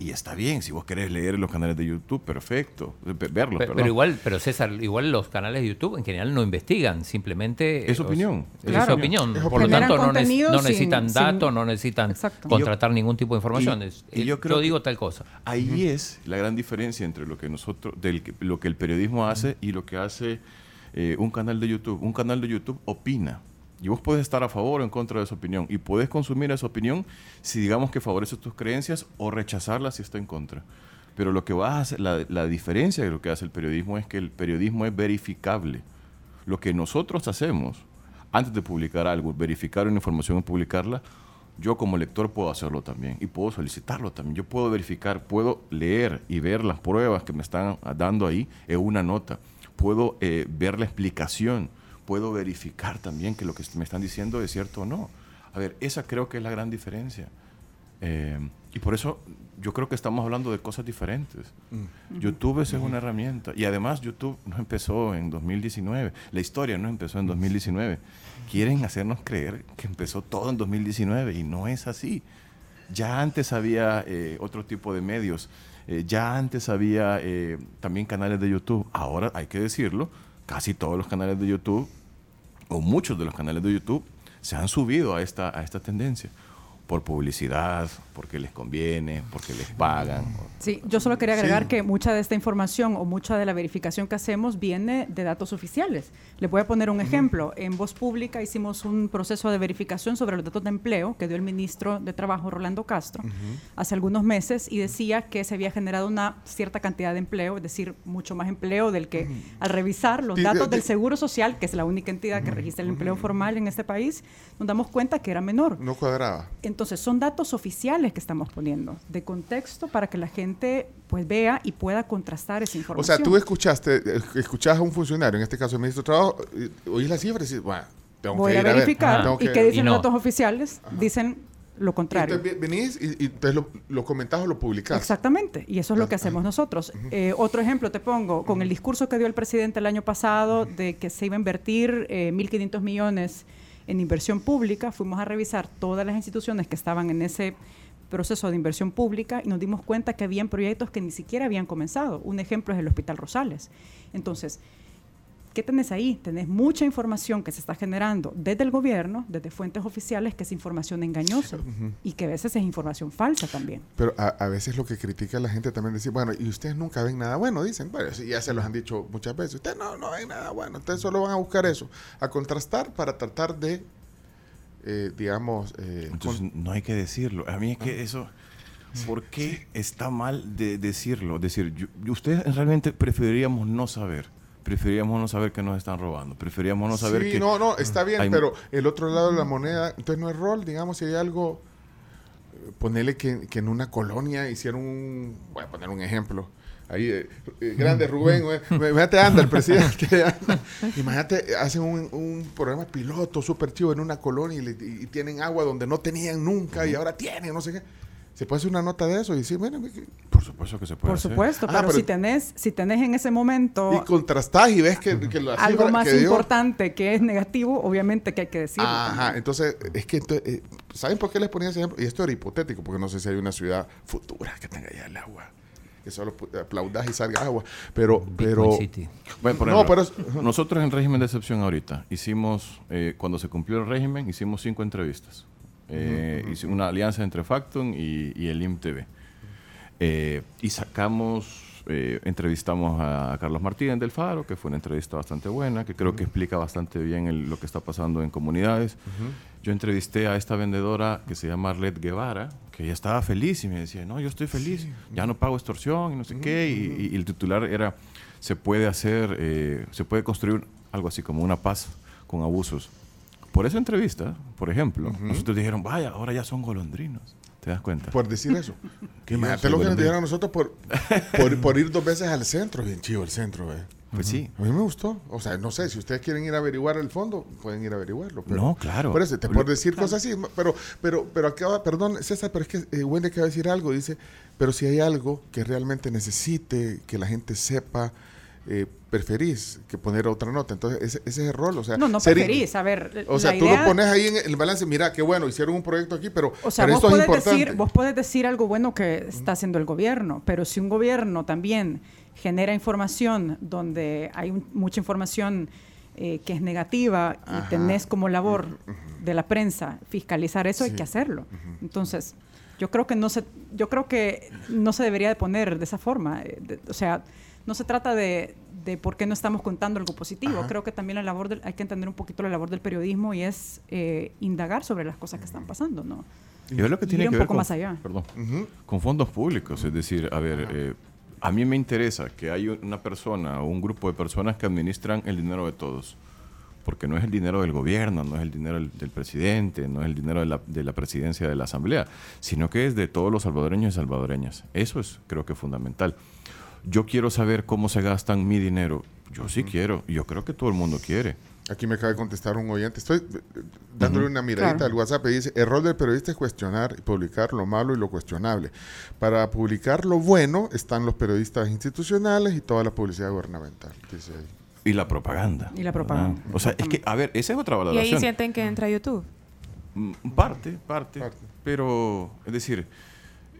y está bien, si vos querés leer los canales de YouTube, perfecto, ve- verlos, Pe- perdón. Pero igual, pero César, igual los canales de YouTube en general no investigan, simplemente Es opinión. Es Claro. opinión. Es Por lo tanto, no, contenido no necesitan datos, no necesitan Exacto. contratar ningún tipo de información. y- Es- y yo creo digo tal cosa. Ahí es la gran diferencia entre lo que nosotros, del, que- lo que el periodismo hace y lo que hace eh, un canal de YouTube. Un canal de YouTube opina. Y vos puedes estar a favor o en contra de esa opinión. Y puedes consumir esa opinión si digamos que favorece tus creencias o rechazarla si está en contra. Pero lo que va a hacer, la, la diferencia de lo que hace el periodismo es que el periodismo es verificable. Lo que nosotros hacemos antes de publicar algo, verificar una información y publicarla, yo como lector puedo hacerlo también y puedo solicitarlo también. Yo puedo verificar, puedo leer y ver las pruebas que me están dando ahí en una nota. Puedo eh, ver la explicación. Puedo verificar también que lo que me están diciendo es cierto o no. A ver, esa creo que es la gran diferencia. Eh, y por eso yo creo que estamos hablando de cosas diferentes. YouTube es una herramienta. Y además YouTube no empezó en 2019. La historia no empezó en 2019. Quieren hacernos creer que empezó todo en 2019 y no es así. Ya antes había eh, otro tipo de medios. Eh, ya antes había eh, también canales de YouTube. Ahora hay que decirlo, casi todos los canales de YouTube, o muchos de los canales de YouTube, se han subido a esta, a esta tendencia por publicidad, porque les conviene, porque les pagan. Sí, yo solo quería agregar que mucha de esta información o mucha de la verificación que hacemos viene de datos oficiales. Le voy a poner un ejemplo. En Voz Pública hicimos un proceso de verificación sobre los datos de empleo que dio el ministro de Trabajo, Rolando Castro, hace algunos meses y decía que se había generado una cierta cantidad de empleo, es decir, mucho más empleo del que al revisar los datos del Seguro Social, que es la única entidad que registra el empleo formal en este país, nos damos cuenta que era menor. No cuadraba. Entonces, son datos oficiales que estamos poniendo, de contexto, para que la gente pues vea y pueda contrastar esa información. O sea, tú escuchaste, escuchás a un funcionario, en este caso el ministro de Trabajo, oís la cifra y dices, bueno, tengo Voy que a ir a ver. verificar. Tengo ¿Y que- qué dicen Y no. los datos oficiales? Dicen lo contrario. Entonces venís y, y entonces lo, lo comentás o lo publicás. Exactamente, y eso es lo que hacemos nosotros. Eh, otro ejemplo te pongo, con el discurso que dio el presidente el año pasado de que se iba a invertir eh, 1.500 millones en inversión pública, fuimos a revisar todas las instituciones que estaban en ese proceso de inversión pública y nos dimos cuenta que habían proyectos que ni siquiera habían comenzado. Un ejemplo es el Hospital Rosales. Entonces, ¿qué tenés ahí? Tenés mucha información que se está generando desde el gobierno, desde fuentes oficiales, que es información engañosa y que a veces es información falsa también. Pero a, a veces lo que critica la gente también es decir, bueno, y ustedes nunca ven nada bueno, dicen, bueno, ya se los han dicho muchas veces, ustedes no, no ven nada bueno, ustedes solo van a buscar eso, a contrastar para tratar de, eh, digamos, eh, Entonces con- no hay que decirlo. A mí es que eso, ¿por qué está mal de decirlo? Decir, yo- yo- ustedes realmente preferiríamos no saber. Preferiríamos no saber que nos están robando. Preferiríamos no saber sí, que... no, no, está bien, hay- pero el otro lado de la moneda, entonces no es rol, digamos, si hay algo, eh, ponerle que, que en una colonia hicieron un, voy a poner un ejemplo, ahí, eh, eh, grande Rubén, imagínate anda el presidente, anda. imagínate, hacen un, un programa piloto súper chivo en una colonia y, le- y tienen agua donde no tenían nunca y ahora tienen, no sé qué. Se puede hacer una nota de eso y decir, bueno, y Por supuesto que se puede Por hacer. supuesto, Ah, pero, pero- si tenés, si tenés en ese momento contrastás y ves que, que la algo más que dio- importante que es negativo, obviamente que hay que decirlo. Ajá, también. entonces, es que, eh, ¿saben por qué les ponía ese ejemplo? Y esto era hipotético, porque no sé si hay una ciudad futura que tenga ya el agua. Que solo aplaudas y salga agua. Pero, pero. Bueno, por No, pero es- nosotros en régimen de excepción ahorita hicimos, eh, cuando se cumplió el régimen, hicimos cinco entrevistas. Eh, hicimos una alianza entre Factum y, y el IMTV. Eh, y sacamos, eh, entrevistamos a, Carlos Martínez del Faro, que fue una entrevista bastante buena, que creo que explica bastante bien el- lo que está pasando en comunidades. Yo entrevisté a esta vendedora que se llama Arlet Guevara, que ella estaba feliz y me decía, no, yo estoy feliz, ya no pago extorsión y no sé qué. Y, y- el titular era, se puede hacer, eh, se puede construir algo así como una paz con abusos. Por esa entrevista, por ejemplo, nosotros dijeron, vaya, ahora ya son golondrinos. ¿Te das cuenta? por decir eso. Imagínate lo que nos dijeron a nosotros por, por, por ir dos veces al centro. Bien chivo el centro, eh. Pues sí. A mí me gustó. O sea, no sé, si ustedes quieren ir a averiguar el fondo, pueden ir a averiguarlo. Pero, No, claro. Por eso, te puedo decir cosas así. Pero, pero, pero acaba, perdón, César, pero es que eh, Wendy acaba de decir algo. Dice, pero si hay algo que realmente necesite, que la gente sepa, eh, preferís que poner otra nota. Entonces, ese, ese es el rol. O sea, No, no preferís. A ver, O sea, tú idea- lo pones ahí en el balance, mira, qué bueno, hicieron un proyecto aquí, pero, O sea, pero vos esto es puedes, importante. decir, vos puedes decir algo bueno que está haciendo el gobierno, pero si un gobierno también genera información donde hay un- mucha información eh, que es negativa y tenés como labor de la prensa fiscalizar eso, hay que hacerlo. Entonces, yo creo que no se, yo creo que no se debería de poner de esa forma. eh, de- o sea, no se trata de, de por qué no estamos contando algo positivo. Ajá. Creo que también la labor del- hay que entender un poquito la labor del periodismo y es eh, indagar sobre las cosas que están pasando, ¿no? Y es lo que tiene ir un que ver poco con, más allá. perdón, con fondos públicos. Es decir, a ver, eh, A mí me interesa que hay una persona o un grupo de personas que administran el dinero de todos. Porque no es el dinero del gobierno, no es el dinero del, del presidente, no es el dinero de la, de la presidencia de la asamblea, sino que es de todos los salvadoreños y salvadoreñas. Eso es, creo que, fundamental. Yo quiero saber cómo se gastan mi dinero. Yo sí quiero, yo creo que todo el mundo quiere. Aquí me acaba de contestar un oyente. Estoy dándole una miradita Claro. al WhatsApp y dice, el rol del periodista es cuestionar y publicar lo malo y lo cuestionable. Para publicar lo bueno están los periodistas institucionales y toda la publicidad gubernamental. Dice ahí. Y la propaganda. Y la propaganda, Ah, O sea, es que, a ver, esa es otra Y valoración. ahí sienten que entra YouTube. Mm, Parte, parte, Parte. Pero, es decir,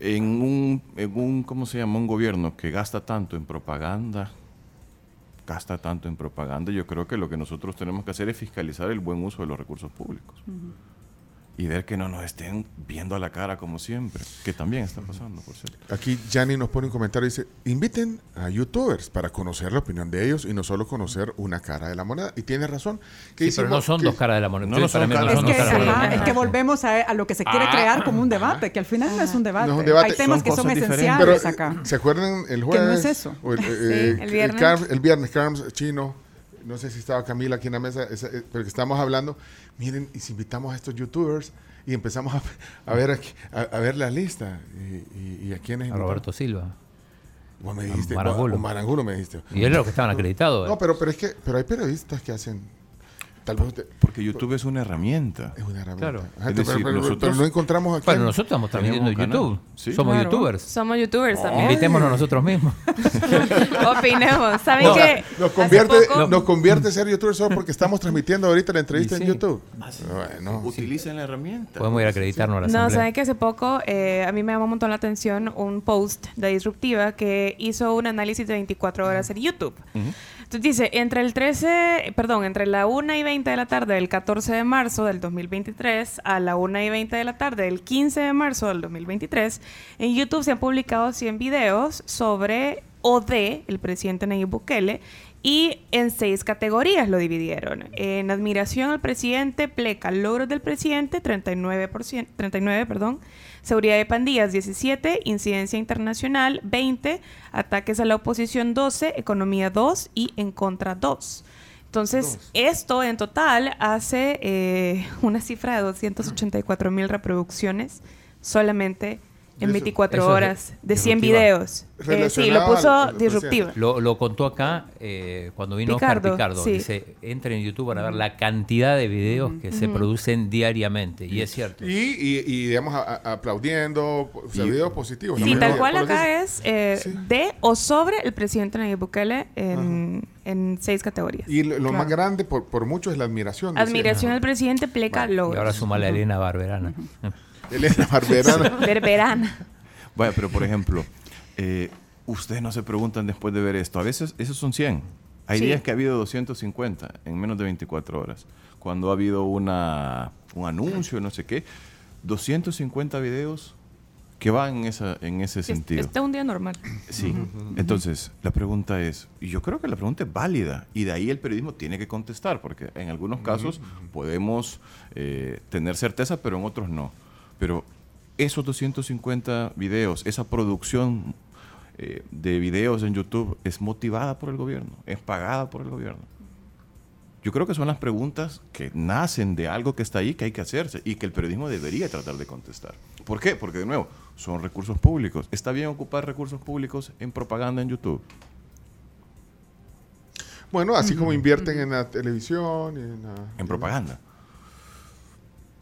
en un, en un, ¿cómo se llama? Un gobierno que gasta tanto en propaganda, gasta tanto en propaganda, yo creo que lo que nosotros tenemos que hacer es fiscalizar el buen uso de los recursos públicos. Y ver que no nos estén viendo a la cara como siempre, que también está pasando, por cierto. Aquí Yanni nos pone un comentario y dice, inviten a youtubers para conocer la opinión de ellos y no solo conocer una cara de la moneda. Y tiene razón. ¿Qué Sí, pero no son ¿Qué- dos caras de la moneda. No, no son caras. Es son que, dos caras de la ajá, moneda. es que volvemos a, a lo que se quiere Ah. crear como un debate, que al final no es un debate. No es un debate, Hay temas son que son esenciales Pero, acá. ¿se acuerdan el no jueves? es eso. O el, eh, el viernes. Carms- el viernes, Carms chino. No sé si estaba Camila aquí en la mesa, esa- eh, pero que estábamos hablando. Miren, y si invitamos a estos youtubers y empezamos a, a ver aquí- a, a ver la lista y, y- y a quiénes A? Roberto Silva. Vos me dijiste, Marangulo. o Marangulo me dijiste. Y ellos los que estaban acreditados. No, pero, pero es que pero hay periodistas que hacen. Tal vez usted- Porque YouTube es una herramienta. es una herramienta. Claro. Ajá, Es pero- decir, pero, nosotros- pero no encontramos aquí. Bueno, nosotros estamos transmitiendo YouTube. Sí. Somos Claro. youtubers. Somos youtubers también. Invitémonos nosotros mismos. Opinemos. ¿Saben No, qué? nos convierte, poco- nos convierte ser youtubers solo porque estamos transmitiendo ahorita la entrevista en sí. YouTube. Bueno, Utilicen la herramienta. Podemos ir a acreditarnos a la No, asamblea. saben que hace poco eh, a mí me llamó un montón la atención un post de Disruptiva que hizo un análisis de 24 horas en YouTube. Entonces dice, entre el 13, perdón, entre la 1 y 20 de la tarde del 14 de marzo del 2023 a la 1 y 20 de la tarde del 15 de marzo del 2023, en YouTube se han publicado 100 videos sobre o de el presidente Nayib Bukele y en seis categorías lo dividieron. En admiración al presidente, pleca, logros del presidente, 39%, 39 perdón, seguridad de pandillas, 17, incidencia internacional, 20, ataques a la oposición, 12, economía, 2 y en contra, 2. Entonces, esto en total hace eh, una cifra de 284 mil reproducciones solamente en eso- 24 eso es horas de 100 disruptiva. videos. Eh, sí, lo puso disruptiva. Lo, lo contó acá eh, cuando vino Picardo, Oscar Picardo. sí. Dice, entren en YouTube para ver la cantidad de videos que se producen diariamente. Y es cierto. y, y, y, digamos, a- a- aplaudiendo, o sea, Y- videos positivos. Sí, tal cual acá es eh, Sí. de o sobre el presidente Nayib Bukele en, en seis categorías. Y lo, lo más Claro. grande, por, por mucho, es la admiración. Admiración al presidente, pleca, Y logros. ahora suma la Elena Barberana. Elena Barberana. Berberana. Bueno, pero por ejemplo, eh, ustedes no se preguntan después de ver esto. A veces esos son 100. Hay Sí. días que ha habido 250 en menos de 24 horas. Cuando ha habido una, un anuncio, no sé qué. 250 videos que van en, esa, en ese sentido. Este es un día normal. Sí. Entonces, la pregunta es, y yo creo que la pregunta es válida, y de ahí el periodismo tiene que contestar, porque en algunos casos podemos eh, tener certeza, pero en otros no. Pero esos 250 videos, esa producción eh, de videos en YouTube es motivada por el gobierno, es pagada por el gobierno. Yo creo que son las preguntas que nacen de algo que está ahí, que hay que hacerse y que el periodismo debería tratar de contestar. ¿Por qué? Porque, de nuevo, son recursos públicos. ¿Está bien ocupar recursos públicos en propaganda en YouTube? Bueno, así como invierten en la televisión y en, la- En propaganda.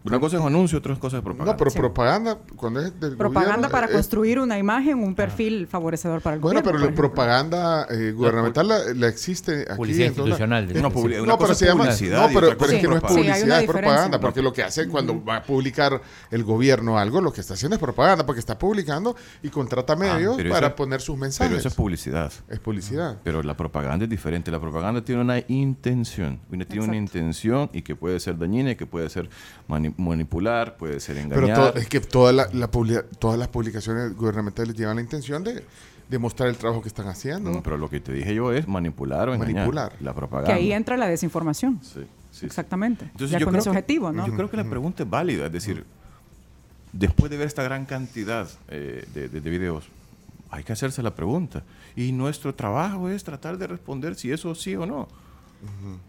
Una cosa es un anuncio, otra cosa es propaganda. No, pero Sí. propaganda, cuando es del Propaganda gobierno, para es- construir una imagen, un perfil favorecedor para el Bueno, gobierno. pero por la propaganda eh, gubernamental la, la existe aquí. Publicidad institucional. Una, publi- una No, cosa pero es se llama. publicidad No, pero, pero es que no es. Sí, publicidad, es propaganda. Porque lo que hace cuando va a publicar el gobierno algo, lo que está haciendo es propaganda, porque está publicando y contrata medios Ah, pero para eso- poner sus Pero mensajes. eso es publicidad. es publicidad. Pero la propaganda es diferente. La propaganda tiene una intención. Una, tiene una intención y que puede ser dañina y que puede ser mani- manipular, puede ser Pero engañar. todo- es que toda la, la publi- todas las publicaciones gubernamentales llevan la intención de, de mostrar el trabajo que están haciendo. No, pero lo que te dije yo es manipular o engañar. Manipular. La Que propaganda. ahí entra la desinformación. Sí, sí, sí. Exactamente. Entonces ya yo con creo ese que- objetivo, ¿no? Yo creo que la pregunta es válida. Es decir, después de ver esta gran cantidad eh, de, de- de videos, hay que hacerse la pregunta. Y nuestro trabajo es tratar de responder si eso sí o no.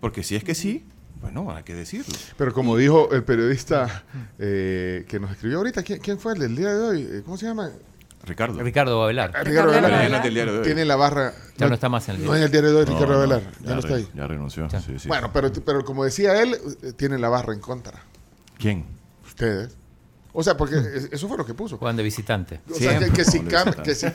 Porque si es que sí, bueno, hay que decirlo. Pero como dijo el periodista eh, que nos escribió ahorita, ¿quién, quién fue el del día de hoy? Eh, ¿Cómo se llama? Ricardo. Ricardo Babelar. Ah, Ricardo diario hoy. Tiene la barra. Ya no está más en el No en el diario de hoy, Ricardo No, Avelar. Ya, no está ahí. Ya renunció. Ya. sí, sí. Bueno, pero, pero como decía él, eh, tiene la barra en contra. ¿Quién? Ustedes. O sea, porque es- eso fue lo que puso. Juegan de visitante. O sea, que, Siempre que si cam- que si-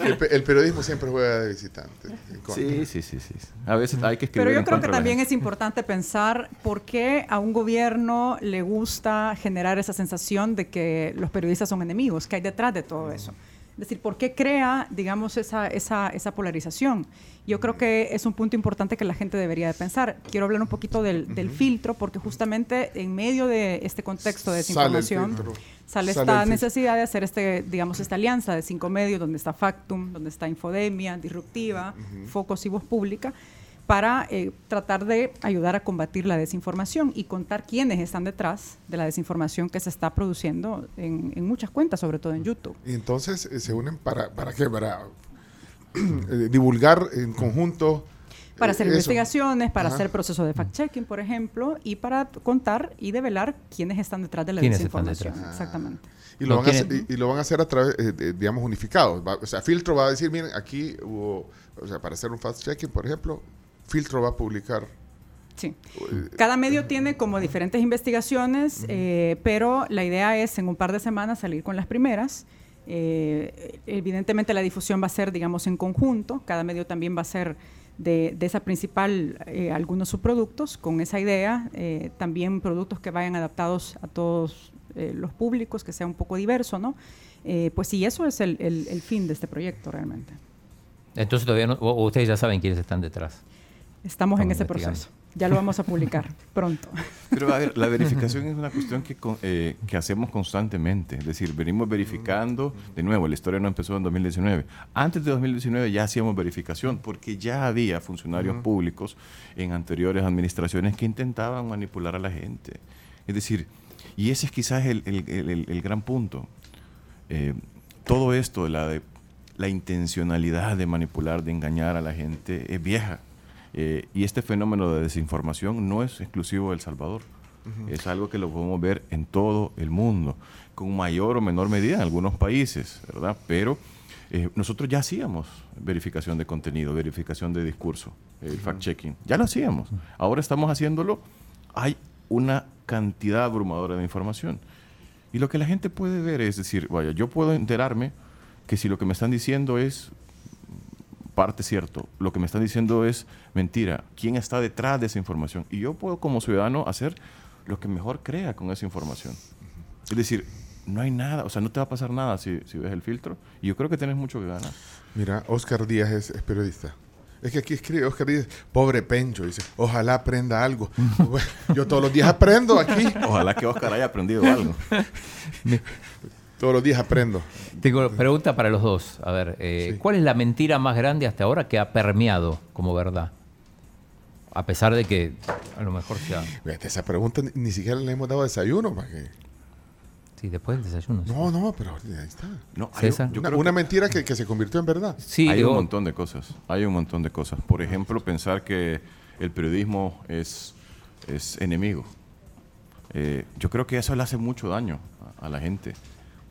el, pe- el periodismo siempre juega de visitante. Sí, sí, sí, sí. A veces hay que escribir Pero yo creo que también es importante pensar por qué a un gobierno le gusta generar esa sensación de que los periodistas son enemigos, que hay detrás de todo eso. Es decir, ¿por qué crea, digamos, esa, esa, esa polarización? Yo creo que es un punto importante que la gente debería de pensar. Quiero hablar un poquito del, del filtro, porque justamente en medio de este contexto de desinformación sale, Sale esta necesidad de hacer este, digamos, esta alianza de cinco medios, donde está Factum, donde está Infodemia, Disruptiva, Focos y Voz Pública, para eh, tratar de ayudar a combatir la desinformación y contar quiénes están detrás de la desinformación que se está produciendo en, en muchas cuentas, sobre todo en YouTube. Y entonces eh, se unen para, para qué? Para divulgar en conjunto. Para eh, hacer eso. investigaciones, para Ajá. hacer procesos de fact-checking, por ejemplo, y para contar y develar quiénes están detrás de la ¿Quiénes están desinformación. detrás? Exactamente. Y lo, van a hacer, y, y lo van a hacer a través, eh, de, digamos, unificados. Va- o sea, Filtro va a decir, miren, aquí hubo, o sea, para hacer un fast-checking, por ejemplo, Filtro va a publicar. Sí. eh, Cada medio tiene como diferentes investigaciones, eh, pero la idea es en un par de semanas salir con las primeras. Eh, evidentemente la difusión va a ser, digamos, en conjunto. Cada medio también va a ser de, de esa principal eh, algunos subproductos con esa idea. eh, también productos que vayan adaptados a todos los públicos, que sea un poco diverso, ¿no? Pues sí, eso es el, el- el fin de este proyecto realmente. Entonces todavía no, o- ustedes ya saben quiénes están detrás. Estamos en ese proceso. Ya lo vamos a publicar pronto. Pero a ver, la verificación es una cuestión que, eh, que hacemos constantemente. Es decir, venimos verificando, de nuevo, la historia no empezó en 2019. Antes de 2019 ya hacíamos verificación porque ya había funcionarios públicos en anteriores administraciones que intentaban manipular a la gente. Es decir, y ese es quizás el, el- el- el- el gran punto. Eh, todo esto, la, de, la intencionalidad de manipular, de engañar a la gente, es vieja. Eh, y este fenómeno de desinformación no es exclusivo de El Salvador. Es algo que lo podemos ver en todo el mundo, con mayor o menor medida en algunos países, ¿verdad? Pero eh, nosotros ya hacíamos verificación de contenido, verificación de discurso, el fact-checking. Ya lo hacíamos. Ahora estamos haciéndolo. Hay una cantidad abrumadora de información. Y lo que la gente puede ver es decir, vaya, yo puedo enterarme que si lo que me están diciendo es parte cierto, lo que me están diciendo es mentira, quién está detrás de esa información. Y yo puedo como ciudadano hacer lo que mejor crea con esa información. Es decir, no hay nada, o sea, no te va a pasar nada si, si ves el filtro. Y yo creo que tienes mucho que ganar. Mira, Oscar Díaz es, es periodista. Es que aquí escribe Oscar Díaz, pobre Pencho, dice, ojalá aprenda algo. Bueno, yo todos los días aprendo aquí, Ojalá que Oscar haya aprendido algo. todos los días aprendo. Tengo pregunta para los dos. A ver, eh, Sí. ¿cuál es la mentira más grande hasta ahora que ha permeado como verdad? A pesar de que a lo mejor sea... Fíjate, esa pregunta ni, ni siquiera le hemos dado desayuno. ¿para qué? Sí, después del desayuno. sí. No, no, pero ahí está. No, hay- yo una creo una que- mentira que, que se convirtió en verdad. Sí, hay digo, un montón de cosas. Hay un montón de cosas. Por ejemplo, pensar que el periodismo es, es enemigo. Eh, yo creo que eso le hace mucho daño a, a la gente,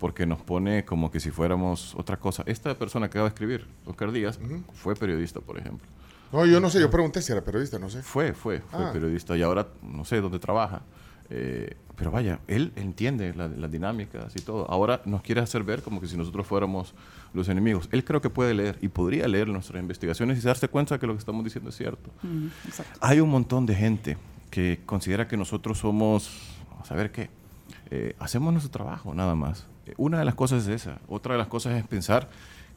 porque nos pone como que si fuéramos otra cosa. Esta persona que acaba de escribir, Oscar Díaz, fue periodista, por ejemplo. No, yo no sé, yo pregunté si era periodista, no sé. Fue, fue, fue Ah. periodista y ahora no sé dónde trabaja. Eh, pero vaya, él entiende la- las dinámicas y todo. Ahora nos quiere hacer ver como que si nosotros fuéramos los enemigos. Él creo que puede leer y podría leer nuestras investigaciones y darse cuenta que lo que estamos diciendo es cierto. Mm. Hay un montón de gente que considera que nosotros somos, a saber qué, Eh, hacemos nuestro trabajo nada más. Una de las cosas es esa. Otra de las cosas es pensar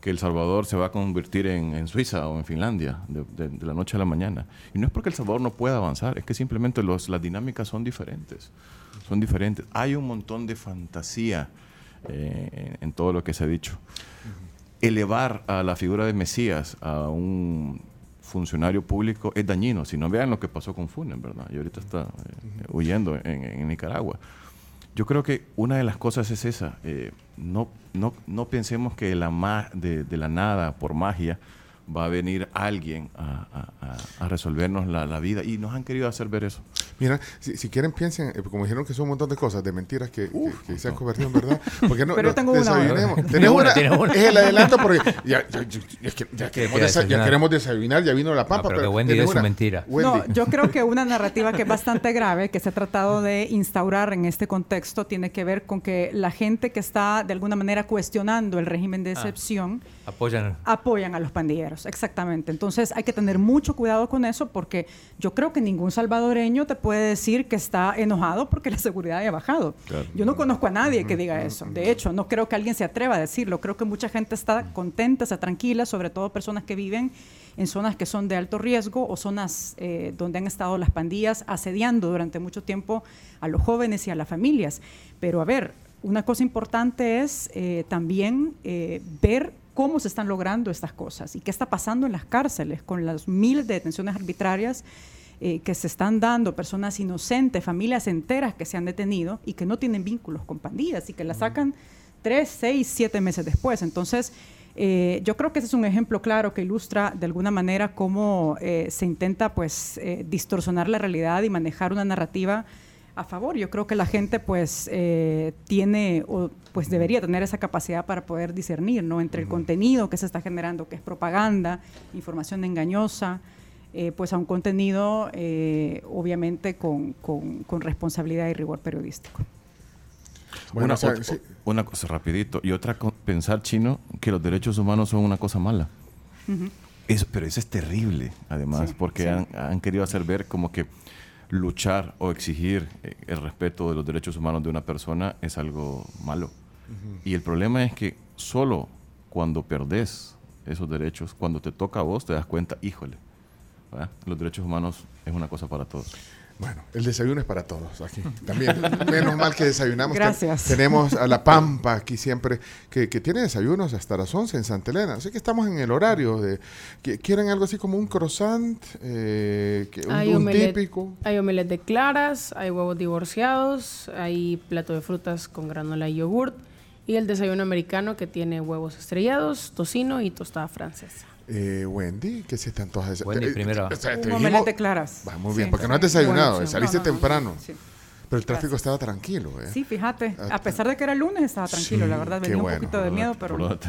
que El Salvador se va a convertir en, Suiza o en Finlandia de, la noche a la mañana. Y no es porque El Salvador no pueda avanzar, es que simplemente los, las dinámicas son diferentes. Son diferentes. Hay un montón de fantasía eh, en, todo lo que se ha dicho. Elevar a la figura de Mesías a un funcionario público es dañino. Si no vean lo que pasó con Funes, ¿verdad? Y ahorita está eh, huyendo en, en Nicaragua. Yo creo que una de las cosas es esa. eh, no, no, no pensemos que la ma- de, de la nada, por magia, va a venir alguien a, a- a- a resolvernos la, la vida. Y nos han querido hacer ver eso. Mira, si, si quieren piensen, eh, como dijeron que son un montón de cosas, de mentiras que, que- que se han convertido en verdad. ¿Por no, Pero no tengo una. ¿Tenés una. Es el adelanto porque ya, ya- ya- es que ya queremos, desa- ya queremos desayunar, ya vino la pampa. pero que Wendy ¿tenés dé su una? mentira. Wendy. No, yo creo que una narrativa que es bastante grave, que se ha tratado de instaurar en este contexto, tiene que ver con que la gente que está de alguna manera cuestionando el régimen de excepción Apoyan. apoyan a los pandilleros, exactamente. Entonces hay que tener mucho cuidado con eso porque yo creo que ningún salvadoreño te puede decir que está enojado porque la seguridad haya bajado. Claro. Yo no conozco a nadie que diga eso. De hecho, no creo que alguien se atreva a decirlo. Creo que mucha gente está contenta, está tranquila, sobre todo personas que viven en zonas que son de alto riesgo o zonas eh, donde han estado las pandillas asediando durante mucho tiempo a los jóvenes y a las familias. Pero a ver, una cosa importante es eh, también eh, ver cómo se están logrando estas cosas y qué está pasando en las cárceles con las miles de detenciones arbitrarias eh, que se están dando, personas inocentes, familias enteras que se han detenido y que no tienen vínculos con pandillas y que las sacan tres, seis, siete meses después. Entonces, eh, yo creo que ese es un ejemplo claro que ilustra de alguna manera cómo eh, se intenta pues eh, distorsionar la realidad y manejar una narrativa a favor. Yo creo que la gente pues eh, tiene o pues debería tener esa capacidad para poder discernir ¿no? entre el contenido que se está generando, que es propaganda, información engañosa, eh, pues a un contenido eh, obviamente con, con- con responsabilidad y rigor periodístico. Bueno, una, o sea, ot- sí. una cosa rapidito. Y otra, pensar, chino, que los derechos humanos son una cosa mala. Eso, pero eso es terrible, además, Sí, porque sí. Han, han querido hacer ver como que luchar o exigir eh, el respeto de los derechos humanos de una persona es algo malo. Y el problema es que solo cuando perdés esos derechos, cuando te toca a vos, te das cuenta, híjole, ¿verdad? los derechos humanos es una cosa para todos. Bueno, el desayuno es para todos aquí. También, menos mal que desayunamos. Gracias. Te- tenemos a La Pampa aquí siempre, que, que tiene desayunos hasta las 11 en Santa Elena. Así que estamos en el horario de... que- ¿Quieren algo así como un croissant? Eh, que- un, Hay un omelette, típico. hay omelette de claras, hay huevos divorciados, hay plato de frutas con granola y yogurt y el desayuno americano que tiene huevos estrellados, tocino y tostada francesa. Eh, Wendy, ¿qué se te antoja? de- Wendy, te- primero. o sea, te Un dijimos- omelette de claras. Va, muy bien, Sí. porque no has desayunado, opción. saliste No, no, no, temprano. sí. Pero el tráfico Gracias. estaba tranquilo, ¿eh? Sí, fíjate, Ah, a pesar de que era lunes estaba tranquilo, Sí, la verdad, venía bueno, un poquito de ¿Por miedo, pero te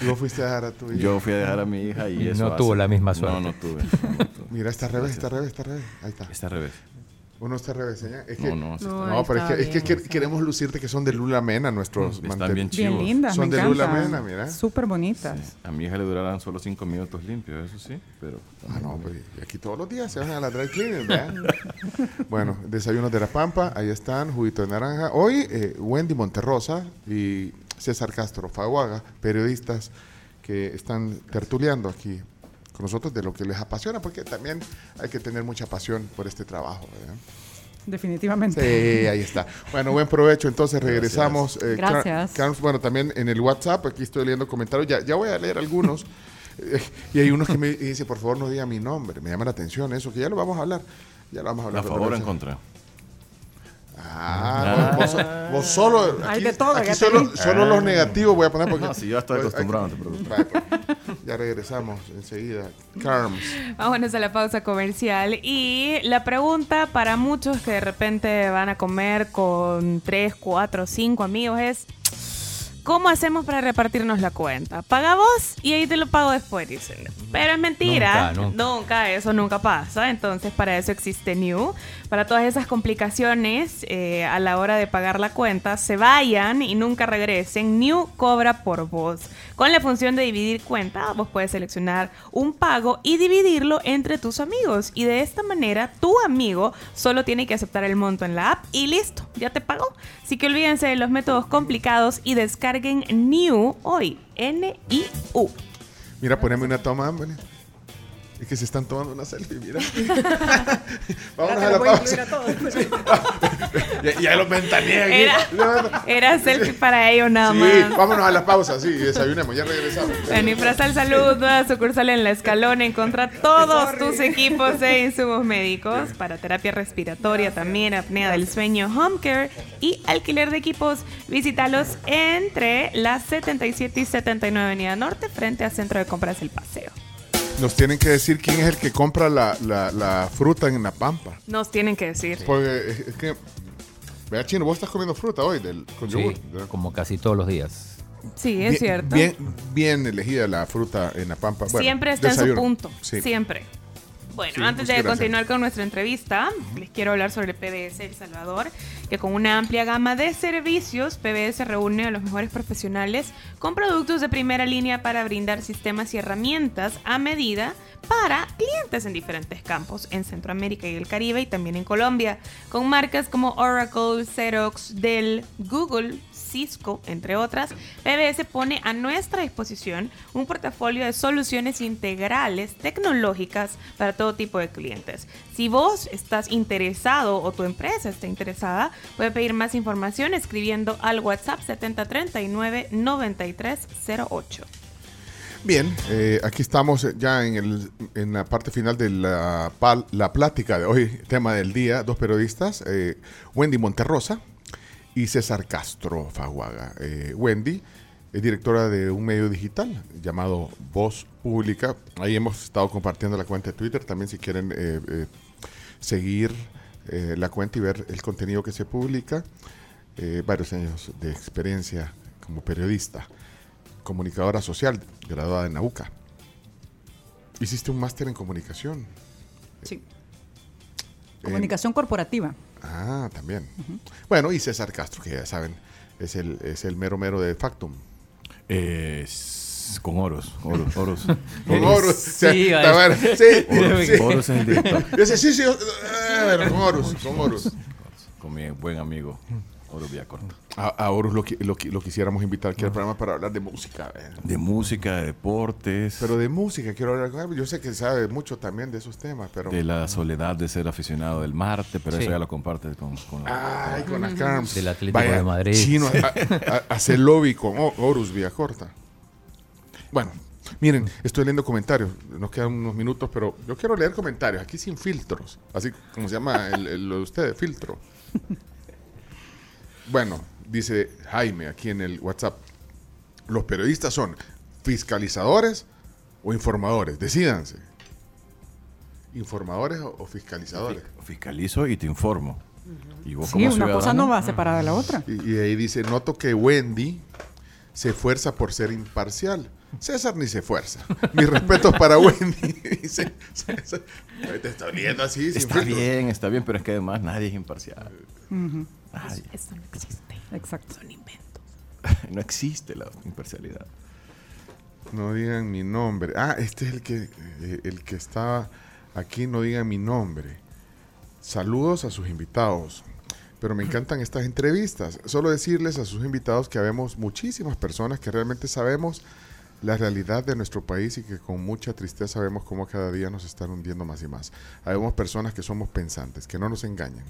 Y vos fuiste a dejar a tu hija. Yo fui a dejar a mi hija y Y eso no tuvo hace- la misma suerte. no tuve. no tuve. Mira, está al revés, está al revés, está al revés. Ahí está. Está al revés. Uno está al revés, señor. Es que, No, no, No, está. No, pero es que, está es que está queremos lucirte que son de Lula Mena nuestros Están mantel- bien bien chivos. lindas, Son me de Lula. Mena, mira. Súper bonitas. A mi hija le durarán solo cinco minutos limpios, eso sí, pero... Ah, no, pues aquí todos los días se van a la dry cleaning, ¿verdad? bueno, desayunos de la Pampa, ahí están, juguito de naranja. Hoy, eh, Wendy Monterrosa y César Castro Faguaga, periodistas que están tertuleando aquí con nosotros de lo que les apasiona, porque también hay que tener mucha pasión por este trabajo, ¿verdad? Definitivamente. Sí, ahí está. Bueno, buen provecho. Entonces regresamos. eh, Car- Gracias. Carlos, bueno, también en el WhatsApp, aquí estoy leyendo comentarios. Ya, ya voy a leer algunos. Eh, y hay unos que me dicen, por favor, no diga mi nombre. Me llama la atención eso, que ya lo vamos a hablar. Ya lo vamos a ¿A hablar. de favor o en contra? Ah, vos, vos- vos solo. Hay Aquí, de todo, aquí solo, solo los negativos voy a poner porque. No, si yo estoy pues, acostumbrado, aquí- no te pues, ya regresamos enseguida. Carms. Vámonos a la pausa comercial. Y la pregunta para muchos que de repente van a comer con 3, 4, 5 amigos es: ¿Cómo hacemos para repartirnos la cuenta? Paga vos y ahí te lo pago después, dicen. Pero es mentira. Nunca, nunca. eso nunca pasa. Entonces, para eso existe New. Para todas esas complicaciones eh, a la hora de pagar la cuenta, se vayan y nunca regresen. New cobra por vos. Con la función de dividir cuenta, vos puedes seleccionar un pago y dividirlo entre tus amigos. Y de esta manera, tu amigo solo tiene que aceptar el monto en la app y listo, ya te pagó. Así que olvídense de los métodos complicados y descarguen New hoy. N-I-U. Mira, poneme una toma, hombre. Es que se están tomando una selfie, mira. Vámonos a la los voy a pausa. a todos. Ya, ya lo ventanean. Era, era selfie para ellos nada Sí, más. vámonos a la pausa, sí, desayunemos, ya regresamos. En Infrasal Salud, nueva sucursal en La Escalona, encuentra todos tus equipos e insumos médicos para terapia respiratoria, también apnea del sueño, home care y alquiler de equipos. Visítalos entre la 77 y 79 Avenida Norte, frente al Centro de Compras El Paseo. Nos tienen que decir quién es el que compra la, la, la fruta en la pampa. Nos tienen que decir. Porque es, es que, vea, Chino, vos estás comiendo fruta hoy del, con Sí, yogur. ¿verdad? como casi todos los días. Sí, es Bien- cierto. Bien, bien elegida la fruta en la pampa. Bueno, Siempre está en su desayuno. punto. Sí. Siempre. Bueno, Sí, antes de gracias. continuar con nuestra entrevista, les quiero hablar sobre PBS El Salvador, que con una amplia gama de servicios, PBS reúne a los mejores profesionales con productos de primera línea para brindar sistemas y herramientas a medida para clientes en diferentes campos, en Centroamérica y el Caribe y también en Colombia, con marcas como Oracle, Xerox, Dell, Google, Cisco, entre otras, PBS pone a nuestra disposición un portafolio de soluciones integrales tecnológicas para todo tipo de clientes. Si vos estás interesado o tu empresa está interesada, puede pedir más información escribiendo al WhatsApp 7039 9308. Bien, eh, aquí estamos ya en, el, en la parte final de la, la plática de hoy, tema del día, dos periodistas, eh, Wendy Monterrosa y César Castro Faguaga. Eh, Wendy es directora de un medio digital llamado Voz Pública. Ahí hemos estado compartiendo la cuenta de Twitter, también si quieren eh, eh, seguir la cuenta y ver el contenido que se publica. Varios años de experiencia como periodista comunicadora social, graduada de Nauca. Hiciste un máster en comunicación. Sí. En- Comunicación corporativa. Ah, también. Bueno, y César Castro, que ya saben, es el, es el mero mero de Factum. Eh, con oros, oros, oros. Con Oros. Sí, O sea, va, a ver, es- sí, Oros, sí. Oros es el director. Sí, sí, con Horus, con Horus. Con mi buen amigo, Oro Villacorta. A, a Horus lo, qui- lo, qui- lo quisiéramos invitar aquí al programa para hablar de música. eh. De música, de deportes, Pero de música quiero hablar con él. Yo sé que sabe mucho también de esos temas, pero... de la soledad de ser aficionado del Marte, pero Sí. eso ya lo compartes con, con la- Ay, con las Carms. Del Atlético de Madrid. Chino, a- a- hace lobby con O- Horus Villacorta. Bueno, miren, estoy leyendo comentarios. Nos quedan unos minutos, pero yo quiero leer comentarios aquí sin filtros. Así como se llama el, el- lo de ustedes, filtro. Bueno, dice Jaime aquí en el WhatsApp. Los periodistas son fiscalizadores o informadores. Decídanse. ¿Informadores o, fiscalizadores? Fiscalizo y te informo. Y vos Sí, como una cosa no va separada de la otra. Y, y ahí dice, noto que Wendy se esfuerza por ser imparcial. César ni se esfuerza. Mis respetos para Wendy. Dice, César, te estoy viendo así. Está bien, está bien, pero es que además nadie es imparcial. Nadie. Esto no existe. Exacto. Son inventos. No existe la imparcialidad. No digan mi nombre. Ah, este es el que, eh, el que está aquí. No digan mi nombre. Saludos a sus invitados. Pero me encantan estas entrevistas. Solo decirles a sus invitados que habemos muchísimas personas que realmente sabemos la realidad de nuestro país y que con mucha tristeza vemos cómo cada día nos están hundiendo más y más. Habemos personas que somos pensantes, que no nos engañan.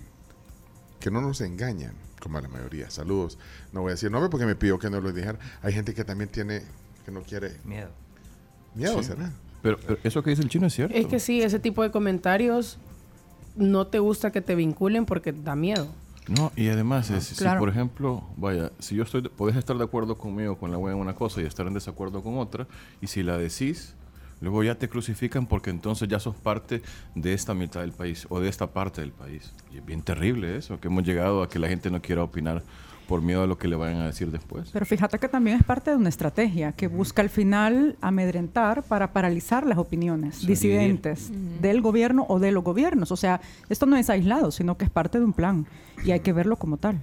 Que no nos engañan, como la mayoría. Saludos. No voy a decir nombre porque me pidió que no lo dijera. Hay gente que también tiene, que no quiere Miedo. miedo, Sí. ¿será? Pero, pero eso que dice el chino es cierto. Es que sí, ese tipo de comentarios no te gusta que te vinculen porque da miedo. No, y además, es, si claro. por ejemplo, vaya, si yo estoy, podés estar de acuerdo conmigo con la web en una cosa y estar en desacuerdo con otra, y si la decís, luego ya te crucifican porque entonces ya sos parte de esta mitad del país o de esta parte del país. Y es bien terrible eso, que hemos llegado a que la gente no quiera opinar por miedo a lo que le vayan a decir después. Pero fíjate que también es parte de una estrategia que busca al final amedrentar para paralizar las opiniones disidentes del gobierno o de los gobiernos. O sea, esto no es aislado, sino que es parte de un plan y hay que verlo como tal.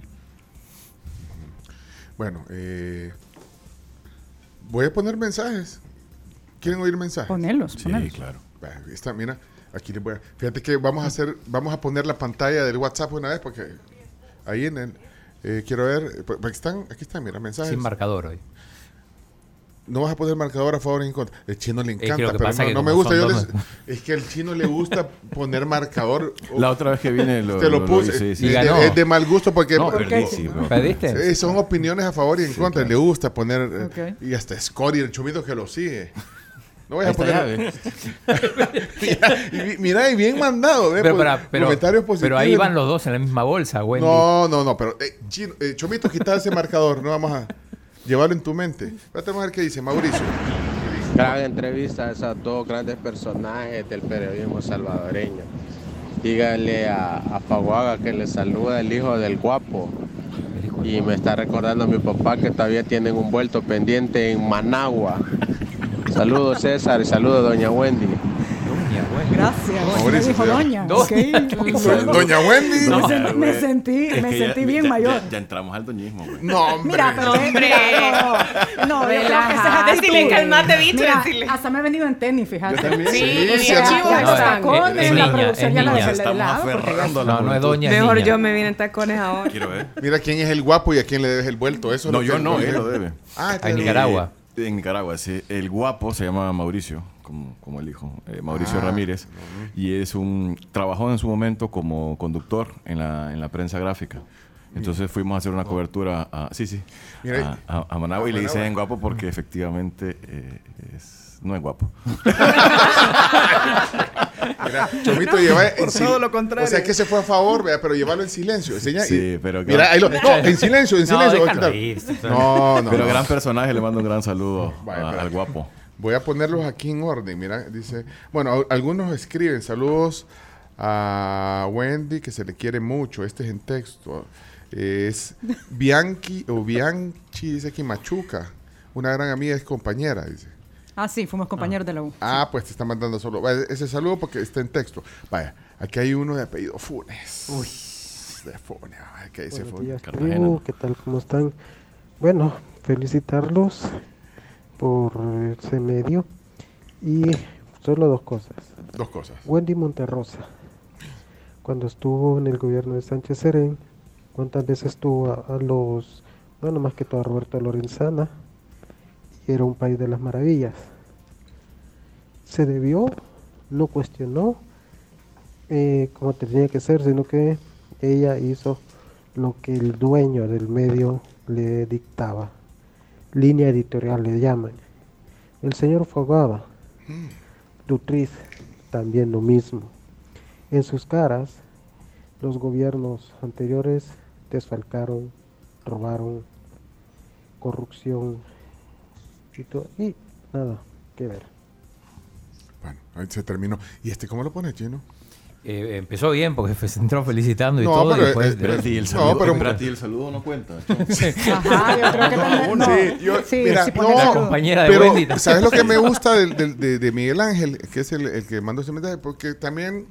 Bueno, eh, voy a poner mensajes. ¿Quieren oír mensajes? Ponelos, Sí, ponelos. claro. Va, Está, mira, aquí les voy a... Fíjate que vamos a hacer, vamos a poner la pantalla del WhatsApp una vez porque ahí en el... eh, quiero ver, eh, pues, aquí están, aquí están, mira, mensajes. Sin marcador hoy. no vas a poner marcador a favor o en contra. El chino le encanta, que pero no, que no me gusta. Yo les- es que al chino le gusta poner marcador. La otra vez que vine lo, Te lo puse. hice, sí, es. Y de, ganó. es de mal gusto porque No, porque- perdí, sí, bro. ¿Perdiste? eh, son opiniones a favor y en contra. Le gusta poner. eh. Y hasta Scotty, el chumito que lo sigue. No voy a poner. ya, mira, mira, y bien mandado. Pero, Pues, para- pero, comentarios positivos. pero ahí van los dos en la misma bolsa, Wendy. No, no, no, pero eh, Chino- eh, Chomito, quita ese marcador, no vamos a llevarlo en tu mente. Espérate, vamos a ver qué dice Mauricio. Gran entrevista a esos dos grandes personajes del periodismo salvadoreño. Dígale a, a Faguaga que le saluda el hijo del guapo. Y me está recordando a mi papá que todavía tienen un vuelto pendiente en Managua. Saludos César y saludos Doña Wendy. Gracias. Me dijo doña. Do-. Doña Wendy. No. No, me sentí- me sentí- Es me que ya- sentí bien ya- mayor. Ya, ya entramos al doñismo, güey. hombre. Mira, pero Hombre. mira, no, no, es Relaja. Decile, calmate, bicho, Mira, decile. hasta me he venido en tenis, fíjate. Yo también. Sí, Sí, sí, No, los tacones, es la producción ya la niña. dejé de Estamos lado. porque ya- aferrando a la No, no es doña. Mejor yo me vine en tacones ahora. Quiero ver. Mira quién es el guapo y a quién le debes el vuelto. Eso es No, yo no, él lo debe. Ah, el- Nicaragua. En Nicaragua, sí. El guapo se llama Mauricio, como, como el hijo, eh, Mauricio Ah, Ramírez. Y es un. Trabajó en su momento como conductor en la, en la prensa gráfica. Entonces fuimos a hacer una cobertura a. Sí, sí. A, a- a Managua y le dicen guapo porque efectivamente eh, es- no es guapo. Mira, Chomito lleva en todo lo contrario. O sea, que se fue a favor, vea, pero llevarlo en silencio. Enseña Sí, pero Mira, claro. ahí lo. No, en silencio, en silencio. No, no. Pero no. gran personaje, le mando un gran saludo Vaya, a- espera. al guapo. Voy a ponerlos aquí en orden. Mira, dice. Bueno, a- algunos escriben saludos a Wendy, que se le quiere mucho. Este es en texto. Es Bianchi o Bianchi, dice aquí Machuca. Una gran amiga, es compañera, dice. Ah, sí, fuimos compañeros de la U. Ah, pues te está mandando solo. Vaya, ese saludo porque está en texto. Vaya, aquí hay uno de apellido Funes. Uy. De Funes. ¿Qué dice Buenos Funes? tribu, ¿qué tal? ¿Cómo están? Bueno, felicitarlos por ese medio. Y solo dos cosas. Dos cosas. Wendy Monterrosa, cuando estuvo en el gobierno de Sánchez Serén, ¿cuántas veces estuvo a, a los, bueno, más que todo a Roberto Lorenzana? Era un país de las maravillas. Se debió, no cuestionó eh, como tenía que ser, sino que ella hizo lo que el dueño del medio le dictaba. Línea editorial le llaman. El señor Fogaba, Dutriz, también lo mismo. En sus caras, los gobiernos anteriores desfalcaron, robaron, corrupción y, todo, y nada que ver. Bueno, ahí se terminó. ¿Y este cómo lo pone, Chino? Eh, empezó bien porque se entró felicitando y No, todo. y pero, después- eh, pero- y el No, saludo, pero- espérate, y el saludo no cuenta. Ajá, yo creo que también. No, Sí, yo- sí, mira, sí no, compañera de Pero, Wendy. ¿sabes lo que me gusta del- del- de, de Miguel Ángel? Que es el, el que mandó ese mensaje. Porque también,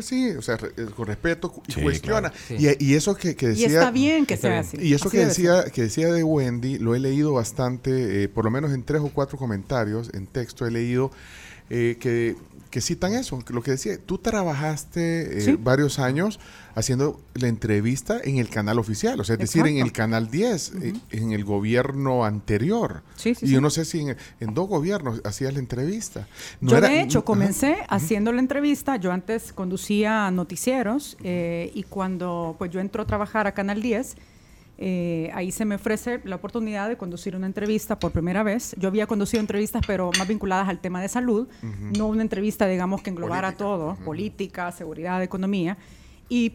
pues sí, o sea, re- eh, con respeto y Sí, cuestiona. claro, sí. Y, y eso que, que Y decía. está bien que Está sea bien. así. Y eso Así que ser. decía, que decía de Wendy, lo he leído bastante, eh, por lo menos en tres o cuatro comentarios en texto he leído eh, que, que citan eso, lo que decía, tú trabajaste eh, Sí. varios años haciendo la entrevista en el canal oficial, o sea, es decir, en el canal 10, eh, en el gobierno anterior. Sí, sí, y yo no sé si en, en dos gobiernos hacías la entrevista. No yo era- de hecho comencé haciendo la entrevista, yo antes conducía noticieros eh, y cuando pues yo entro a trabajar a Canal 10, eh, ahí se me ofrece la oportunidad de conducir una entrevista por primera vez. Yo había conducido entrevistas pero más vinculadas al tema de salud, no una entrevista digamos que englobara Política. todo, política, seguridad, economía y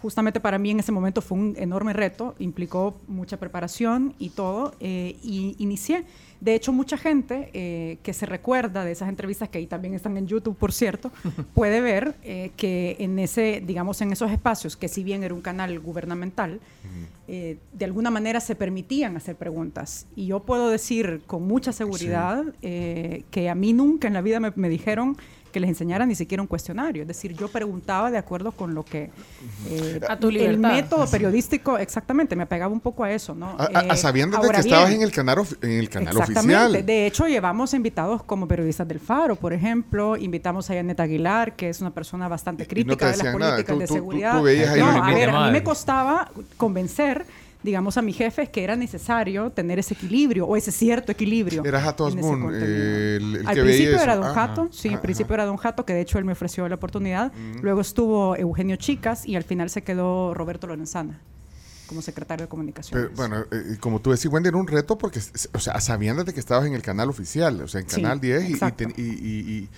justamente para mí en ese momento fue un enorme reto, implicó mucha preparación y todo, eh, y inicié. De hecho, mucha gente eh, que se recuerda de esas entrevistas, que ahí también están en YouTube, por cierto, puede ver eh, que en ese, digamos, en esos espacios, que si bien era un canal gubernamental, eh, de alguna manera se permitían hacer preguntas. Y yo puedo decir con mucha seguridad eh, que a mí nunca en la vida me, me dijeron que les enseñara ni siquiera un cuestionario. Es decir, yo preguntaba de acuerdo con lo que... eh, A tu El libertad. método periodístico, exactamente, me apegaba un poco a eso, ¿no? A, a- a Eh, sabiendas de que estabas bien, en el canal, en el canal Exactamente. oficial. De hecho, llevamos invitados como periodistas del Faro, por ejemplo. Invitamos a Janet Aguilar, que es una persona bastante Y no te crítica de las políticas Tú- de tú- seguridad. tú veías ahí no, a ver, a mí me costaba convencer digamos, a mis jefes que era necesario tener ese equilibrio o ese cierto equilibrio. Era Jato contenido. eh, el- el Al que veía principio eso. era Don Ajá, Jato, sí, ajá, al principio era Don Jato, que de hecho él me ofreció la oportunidad. Ujú. Luego estuvo Eugenio Chicas y al final se quedó Roberto Lorenzana como secretario de comunicaciones. Pero, bueno, eh, como tú decís, Wendy, era un reto porque, o sea, sabían desde que estabas en el canal oficial, o sea, en Sí, Canal 10, y- y- y- y-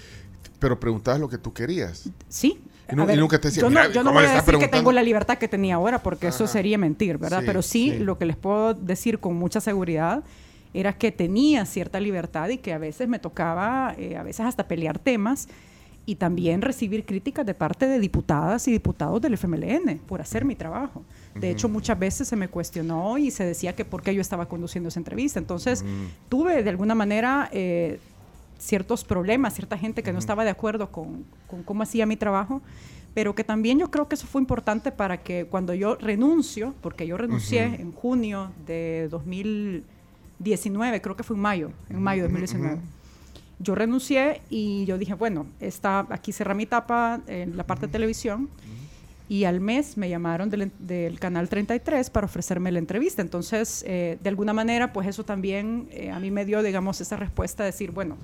pero preguntabas lo que tú querías. Sí. Y, nu- A ver, y nunca te decían, yo no, "Mira, yo no ¿cómo voy a decir que preguntando?" tengo la libertad que tenía ahora, porque eso Ajá. sería mentir, ¿verdad? Sí, Pero sí, sí. lo que les puedo decir con mucha seguridad era que tenía cierta libertad y que a veces me tocaba, eh, a veces hasta pelear temas y también recibir críticas de parte de diputadas y diputados del FMLN por hacer mi trabajo. De hecho, muchas veces se me cuestionó y se decía que por qué yo estaba conduciendo esa entrevista. Entonces, tuve de alguna manera eh, ciertos problemas, cierta gente que no estaba de acuerdo con, con cómo hacía mi trabajo, pero que también yo creo que eso fue importante para que cuando yo renuncio, porque yo renuncié Ujú. en junio de 2019, creo que fue en mayo, en mayo de 2019. Yo renuncié y yo dije, bueno, está, aquí cerra mi etapa en la parte de televisión y al mes me llamaron del, del canal 33 para ofrecerme la entrevista. Entonces, eh, de alguna manera, pues eso también eh, a mí me dio, digamos, esa respuesta de decir, bueno,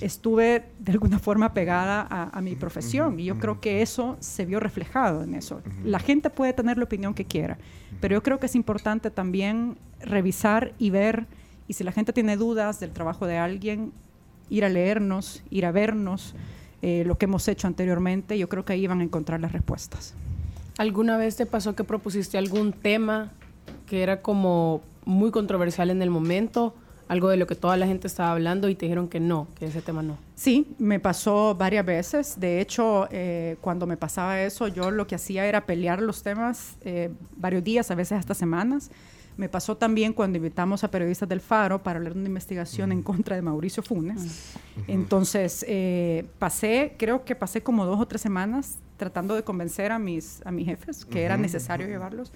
estuve de alguna forma pegada a, a mi profesión y yo creo que eso se vio reflejado en eso. La gente puede tener la opinión que quiera, pero yo creo que es importante también revisar y ver, y si la gente tiene dudas del trabajo de alguien, ir a leernos, ir a vernos, eh, lo que hemos hecho anteriormente, yo creo que ahí van a encontrar las respuestas. ¿Alguna vez te pasó que propusiste algún tema que era como muy controversial en el momento? Algo de lo que toda la gente estaba hablando y te dijeron que no, que ese tema no. Sí, me pasó varias veces. De hecho, eh, cuando me pasaba eso, yo lo que hacía era pelear los temas eh, varios días, a veces hasta semanas. Me pasó también cuando invitamos a periodistas del Faro para hablar de una investigación en contra de Mauricio Funes. Entonces, eh, pasé, creo que pasé como dos o tres semanas tratando de convencer a mis, a mis jefes que era necesario llevarlos.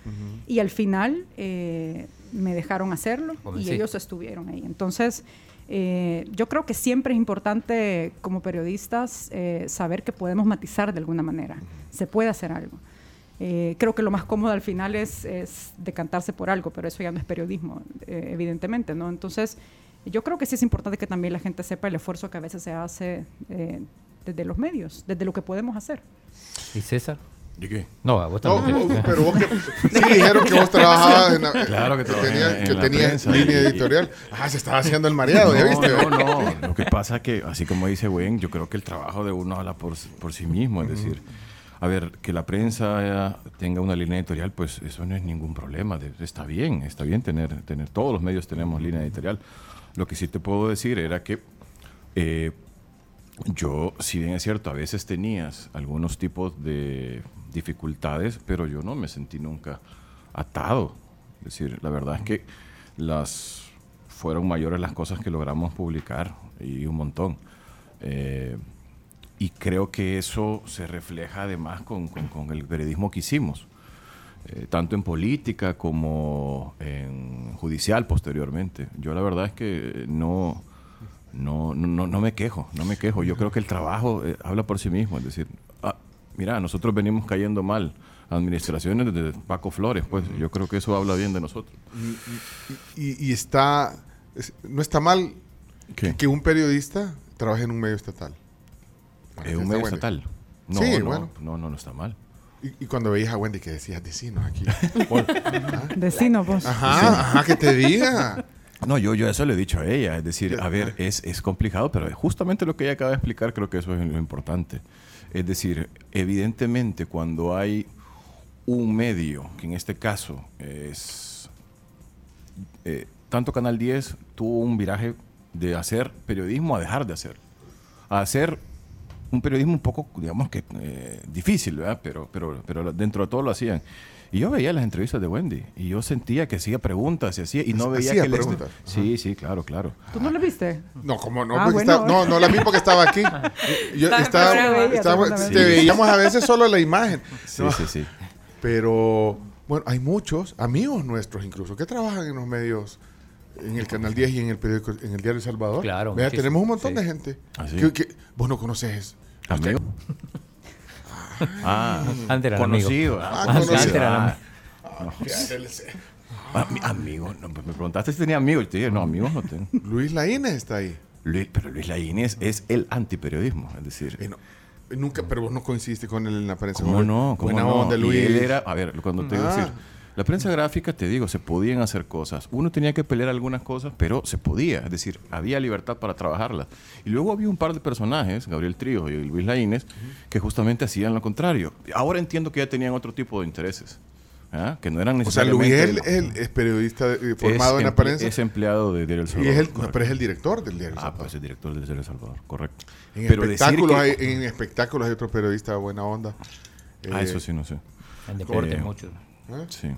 Y al final eh, me dejaron hacerlo y ellos estuvieron ahí. Entonces, eh, yo creo que siempre es importante como periodistas eh, saber que podemos matizar de alguna manera. Se puede hacer algo. Eh, creo que lo más cómodo al final es, es decantarse por algo, pero eso ya no es periodismo, eh, evidentemente, ¿no? Entonces, yo creo que sí es importante que también la gente sepa el esfuerzo que a veces se hace eh, desde los medios, desde lo que podemos hacer. ¿Y César? ¿De qué? No, a vos No, también. vos- pero vos que sí dijeron que vos trabajabas en la- Claro que trabajé tenías, en- que la tenías línea editorial. Ah, se estaba haciendo el mareado, ¿ya No, viste? No, no, Lo que pasa es que, así como dice Gwen, yo creo que el trabajo de uno habla por, por sí mismo. Es decir, a ver, que la prensa eh, tenga una línea editorial, pues eso no es ningún problema. está bien, está bien tener, tener, todos los medios tenemos línea editorial. Lo que sí te puedo decir era que eh, yo, si bien es cierto, a veces tenías algunos tipos de dificultades, pero yo no me sentí nunca atado. Es decir, la verdad es que las fueron mayores las cosas que logramos publicar y un montón. Eh, y creo que eso se refleja además con, con- con el periodismo que hicimos, eh, tanto en política como en judicial posteriormente. Yo la verdad es que no, no, no, me quejo, no me quejo. Yo creo que el trabajo eh, habla por sí mismo. Es decir, ah, mira, nosotros venimos cayendo mal. Administraciones de Paco Flores, pues yo creo que eso habla bien de nosotros. Y, y está, es- no está mal que un periodista trabaje en un medio estatal. Eh, un medio bueno. estatal. No, Sí, no, bueno. no, no, no está mal. Y, y cuando veías a Wendy que decías vecinos aquí. Ajá. Vecino, vos. Ajá, ajá, que te diga. No, yo, yo eso le he dicho a ella. Es decir, a ver, es, es complicado, pero justamente lo que ella acaba de explicar creo que eso es lo importante. Es decir, evidentemente cuando hay un medio, que en este caso es... eh, tanto Canal 10 tuvo un viraje de hacer periodismo a dejar de hacer. A hacer un periodismo un poco, digamos que eh, difícil, ¿verdad? Pero, pero, pero dentro de todo lo hacían. Y yo veía las entrevistas de Wendy y yo sentía que hacía preguntas y hacía y no veía Hacía que le- preguntas. Sí, sí, claro, claro. ¿Tú no lo viste? No, como no, Ah, porque bueno. está- no, no la vi porque estaba aquí. Yo Estaba- veía estaba- te veíamos a veces solo la imagen. Sí, No, sí, sí. Pero, bueno, hay muchos amigos nuestros incluso que trabajan en los medios, en el Canal 10 y en el periódico, en el Diario El Salvador. Claro, Vea, tenemos un montón sí. de gente. ¿Ah, sí? que, que- vos no conoces. Amigo. Ah, Antes era conocido. amigo. Ah, Antes conocido. era Ah, amigo. Ah, Ah, amigo, no, pues me preguntaste si tenía amigos. Yo te dije, no, amigos no tengo. Luis Laínez está ahí. Luis, pero Luis Laínez es el antiperiodismo. Es decir, Eh, no, nunca, pero vos no coincidiste con él en la prensa. ¿cómo no? ¿Cómo Buena no? onda, Y Luis. él era, a ver, cuando te digo Ah. decir, la prensa gráfica, te digo, se podían hacer cosas. Uno tenía que pelear algunas cosas, pero se podía. Es decir, había libertad para trabajarlas. Y luego había un par de personajes, Gabriel Trío y Luis Laínez, que justamente hacían lo contrario. Ahora entiendo que ya tenían otro tipo de intereses. ¿ah? Que no eran O sea, Luis necesariamente... él, él es periodista eh, formado es en prensa. Es empleado de Diario El y Salvador. es el, pero es el director del diario. El Ah, Salvador. pues es director del Diario El Salvador, correcto. en, Pero decir espectáculos que- hay, en espectáculos hay otro periodista de buena onda. Ah, Eh, eso sí, no sé. En deporte Eh, mucho. ¿eh? Sí.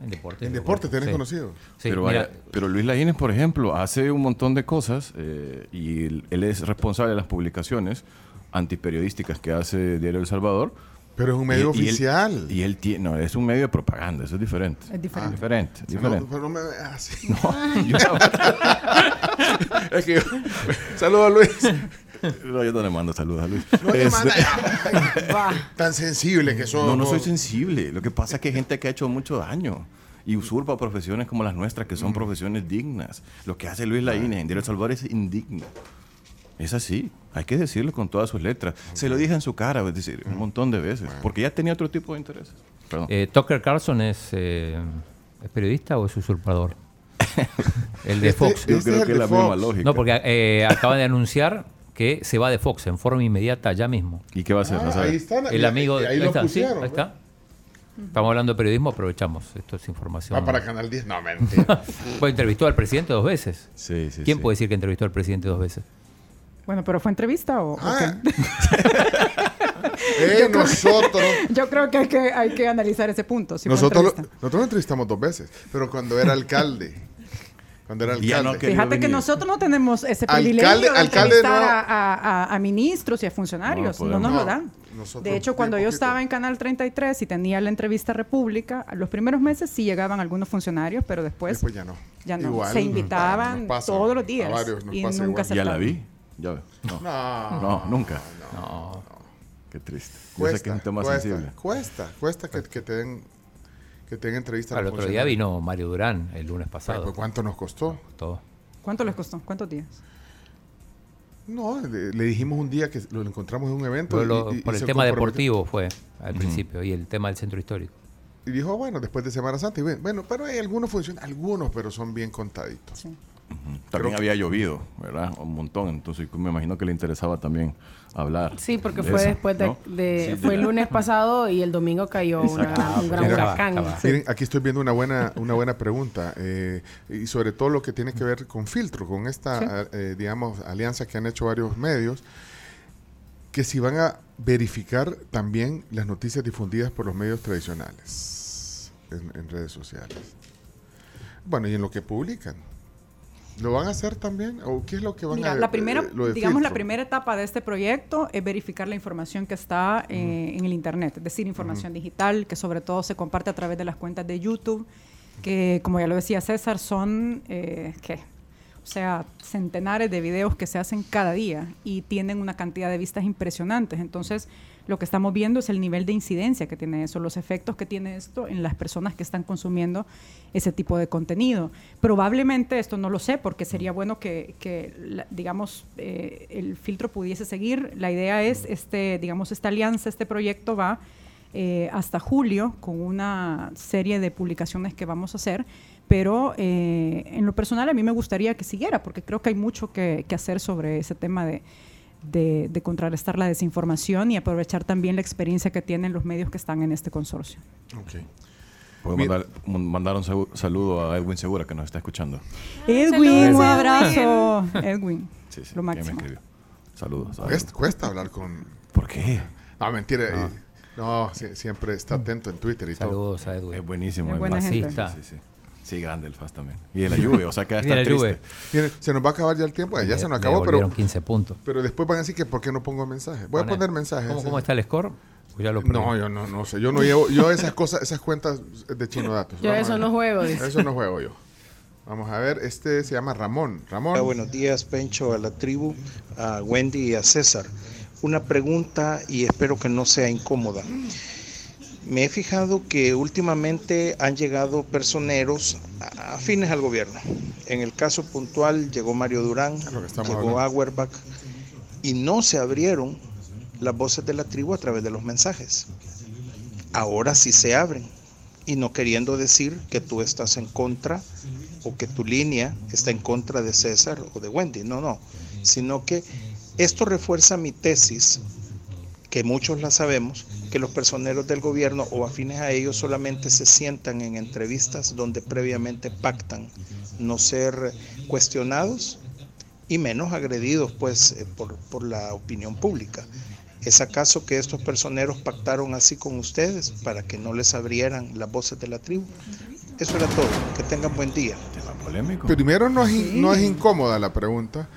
En deporte. En deporte tenés Sí. conocido. Sí, pero, vaya, pero Luis Laínez, por ejemplo, hace un montón de cosas eh, y él, él es responsable de las publicaciones antiperiodísticas que hace Diario El Salvador. Pero es un medio Y- y él- oficial. Y él tiene, no, es un medio de propaganda, eso es diferente. Es diferente. Diferente, No, diferente. pero no me veas así. Yo- Es que yo- Saludos a Luis. no, yo no le mando saludos a Luis. No te Este- manda- Tan sensible que sos. No, no soy sensible. Lo que pasa es que hay gente que ha hecho mucho daño y usurpa profesiones como las nuestras, que Mm. son profesiones dignas. Lo que hace Luis Laínez en El Salvador es indigno. Es así. Hay que decirlo con todas sus letras. Se lo dije en su cara, es decir, un montón de veces. Porque ya tenía otro tipo de intereses. Perdón. eh, Tucker Carlson es, eh, ¿es periodista o es usurpador? El de Este- Fox. Yo este creo es el que es la misma Fox. lógica. No, porque eh, acaban de anunciar que se va de Fox en forma inmediata ya mismo. ¿Y qué va a hacer? Ah, ahí están. El amigo Ahí lo está, sí, ahí está. Estamos hablando de periodismo, aprovechamos. Esto es información. Va para Canal 10. No, mentira. Pues entrevistó al presidente dos veces. Sí, sí, ¿Quién sí. puede decir que entrevistó al presidente dos veces? Bueno, pero fue entrevista o, Ah. eh, nosotros. Yo creo que hay que, hay que analizar ese punto. si nosotros, lo, nosotros lo entrevistamos dos veces. Pero cuando era alcalde. Cuando era Ya no alcalde. Fíjate que nosotros no tenemos ese Alcalde- privilegio de alcalde entrevistar no- a, a- a- a ministros y a funcionarios. No nos lo dan. nosotros De hecho, cuando yo estaba en Canal 33 y tenía la entrevista República, los primeros meses sí llegaban algunos funcionarios, pero después, Después ya no. ya no. Igual, se invitaban nos pasa, todos los a días varios nos y pasa nunca igual. Ya la vi. Ya. No, No. no, nunca. No. Qué triste. Yo sé Cuesta, que es un tema cuesta, sensible. cuesta, cuesta que, que te den que te den entrevista a Al otro día vino Mario Durán el lunes pasado. pues, ¿Cuánto nos costó? Todo. ¿Cuánto les costó? ¿Cuántos días? No, le, le dijimos un día que lo encontramos en un evento. Por, y- lo- y- y por el tema deportivo fue al principio y el tema del centro histórico. Y dijo, bueno, después de Semana Santa. Y bueno, bueno, pero hay algunos funcionan, algunos, pero son bien contaditos. Sí. También había llovido, ¿verdad? Un montón. Entonces me imagino que le interesaba también hablar. Sí, porque de fue eso, después de, ¿no? de- Sí, fue de- el lunes pasado y el domingo cayó una- un gran huracán. Miren, aquí estoy viendo una buena, una buena pregunta eh, y sobre todo lo que tiene que ver con filtro, con esta, eh, digamos, alianza que han hecho varios medios, que si van a verificar también las noticias difundidas por los medios tradicionales en, en redes sociales. Bueno, y en lo que publican. ¿Lo van a hacer también? ¿O qué es lo que van Mira, a la primera, eh, lo digamos, la primera etapa de este proyecto es verificar la información que está eh, en el Internet, es decir, información digital, que sobre todo se comparte a través de las cuentas de YouTube, que, como ya lo decía César, son, eh, ¿qué? O sea, centenares de videos que se hacen cada día y tienen una cantidad de vistas impresionantes. Entonces, lo que estamos viendo es el nivel de incidencia que tiene eso, los efectos que tiene esto en las personas que están consumiendo ese tipo de contenido. Probablemente, esto no lo sé, porque sería bueno que, digamos, eh, el filtro pudiese seguir. La idea es, este, digamos, esta alianza, este proyecto va eh, hasta julio con una serie de publicaciones que vamos a hacer, pero eh, en lo personal a mí me gustaría que siguiera, porque creo que hay mucho que, que hacer sobre ese tema de, de, de contrarrestar la desinformación y aprovechar también la experiencia que tienen los medios que están en este consorcio. Ok. Puedo Mira. mandar, mandar un saludo a Edwin Segura que nos está escuchando. Edwin, un abrazo. Edwin, Sí, sí, lo que me máximo. escribió. Saludos. Cuesta, hablar con... ¿Por qué? No, mentira. eh, No, sí, siempre está atento en Twitter y todo. Saludos a Edwin. Es buenísimo. Es buena gente. Sí, sí. Sí, grande el Fast también. Y de la lluvia, o sea que está la Juve. triste. Miren, se nos va a acabar ya el tiempo. Eh, ya Le- se nos acabó, pero, devolvieron 15 puntos. pero después van a decir que por qué no pongo mensaje. Voy a Pone- poner mensajes. ¿Cómo, ese- cómo está el score? Pues ya lo perdí. No, yo no, no sé. Yo no llevo, yo esas cosas, esas cuentas de chino datos. Yo Vamos eso a no juego. dice. Eso no juego yo. Vamos a ver, este se llama Ramón. Ramón. Hola, buenos días, Pencho, a la tribu, a Wendy y a César. Una pregunta y espero que no sea incómoda. Me he fijado que últimamente han llegado personeros afines al gobierno. En el caso puntual llegó Mario Durán, llegó Auerbach y no se abrieron las voces de la tribu a través de los mensajes. Ahora sí se abren y no queriendo decir que tú estás en contra o que tu línea está en contra de César o de Wendy, no, no, sino que esto refuerza mi tesis, que muchos la sabemos, que los personeros del gobierno o afines a ellos solamente se sientan en entrevistas donde previamente pactan no ser cuestionados y menos agredidos pues eh, por, por la opinión pública. ¿Es acaso que estos personeros pactaron así con ustedes para que no les abrieran las voces de la tribu? Eso era todo. Que tengan buen día. Primero no es, no es incómoda la pregunta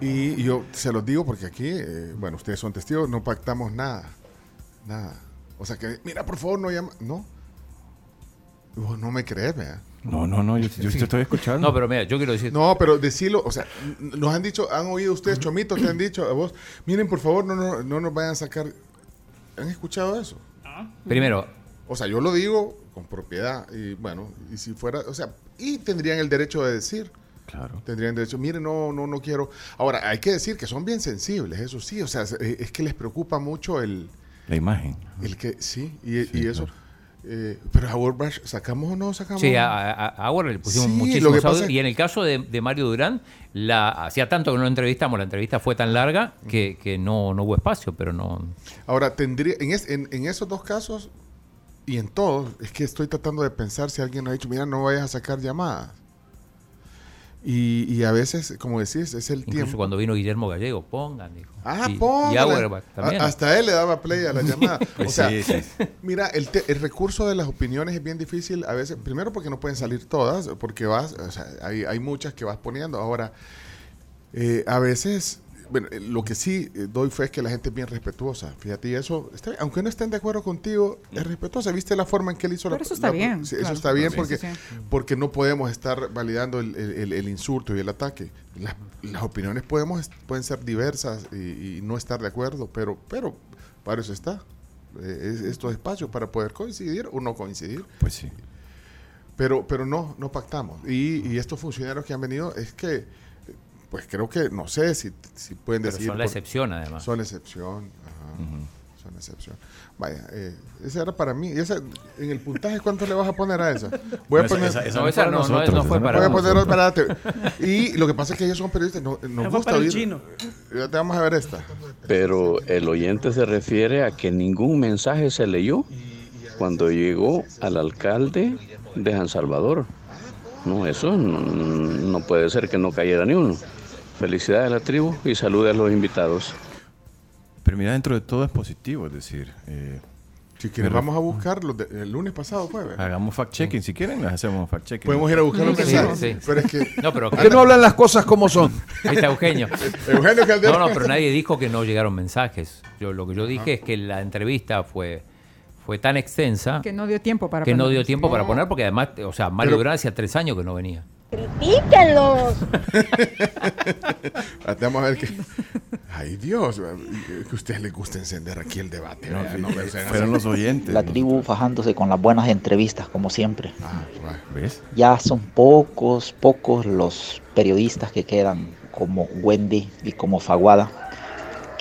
y yo se los digo porque aquí, eh, bueno, ustedes son testigos, no pactamos nada. Nada. O sea que, mira, por favor, no llama. No. Vos no me crees, ¿verdad? No, no, no, yo, yo te estoy escuchando. No, pero mira, yo quiero decir. No, pero decirlo, o sea, nos han dicho, han oído ustedes, chomitos, te han dicho a vos, miren, por favor, no, no, no nos vayan a sacar. ¿Han escuchado eso? Primero, O sea, yo lo digo con propiedad y bueno, y si fuera, o sea, y tendrían el derecho de decir. Claro. Tendrían derecho, miren, no, no, no quiero. Ahora, hay que decir que son bien sensibles, eso sí, o sea, es, es que les preocupa mucho el, La imagen. el que, sí, y, Sí, y eso. claro. eh, pero a World ¿sacamos o no sacamos? Sí, a, a, a Auer le pusimos Sí, muchísimos audios. Y en el caso de, de Mario Durán, la, hacía tanto que no lo entrevistamos, la entrevista fue tan larga que, que no, no hubo espacio, pero no. Ahora, tendría, en, es- en, en esos dos casos y en todos, es que estoy tratando de pensar si alguien ha dicho, mira, no vayas a sacar llamadas. Y, y a veces, como decís, es el Incluso tiempo. cuando vino Guillermo Gallego, pongan, dijo. Ah, y, y también. A- hasta él le daba play a la llamada. o Pues sea, sí, sí. mira, el, te- el recurso de las opiniones es bien difícil a veces. Primero porque no pueden salir todas, porque vas, o sea, hay, hay muchas que vas poniendo. Ahora, eh, a veces, bueno, eh, lo que sí eh, doy fe es que la gente es bien respetuosa. Fíjate, y eso, está bien. aunque no estén de acuerdo contigo, es respetuosa. ¿Viste la forma en que él hizo la Pero eso está la- bien, sí, claro. Eso está bien Sí, porque, sí, sí. porque no podemos estar validando el, el- el- el insulto y el ataque. Las, las opiniones podemos, pueden ser diversas y, y no estar de acuerdo, pero, pero para eso está. Eh, es- estos espacios para poder coincidir o no coincidir. Pues sí. Pero, pero no, no pactamos. Y, y estos funcionarios que han venido, es que, eh, pues creo que, no sé si, si pueden Pero decir. son la por- excepción, además. Son la excepción. ajá, Son la excepción. Vaya, eh, esa era para mí. Y esa, en el puntaje, ¿cuánto le vas a poner a esa? Voy a No, poner. esa- esa No, no esa fue no, no, nosotros, no fue no para Voy a nosotros. poner, espérate. Y lo que pasa es que ellos son periodistas, no- nos fue gusta para el oír. chino. Ya te vamos a ver esta. Pero el oyente se refiere a que ningún mensaje se leyó cuando llegó al alcalde de San Salvador. No, eso no, no puede ser que no cayera ni uno. Felicidades a la tribu y saludos a los invitados. Pero mira, dentro de todo es positivo, es decir, eh, Si ref- vamos a buscar. los de- el lunes pasado ¿verdad? hagamos fact-checking. Si quieren, les hacemos fact-checking. Podemos ir a buscar los Sí, mensajes. sí. Pero es que. No, pero ¿Por qué no hablan las cosas como son? Ahí está Eugenio. Eugenio Calderón. No, no, pero nadie dijo que no llegaron mensajes. Yo lo que yo dije es que la entrevista fue fue tan extensa Que no dio tiempo para que no dio tiempo para poner porque además, o sea, Mario hacía tres años que no venía. Critíquenlos. Vamos a ver que. Ay, Dios. Que a ustedes les gusta encender aquí el debate. No, fueron los oyentes. La tribu fajándose con las buenas entrevistas, como siempre. Ah, right. ¿Ves? Ya son pocos, pocos los periodistas que quedan como Wendy y como Faguada,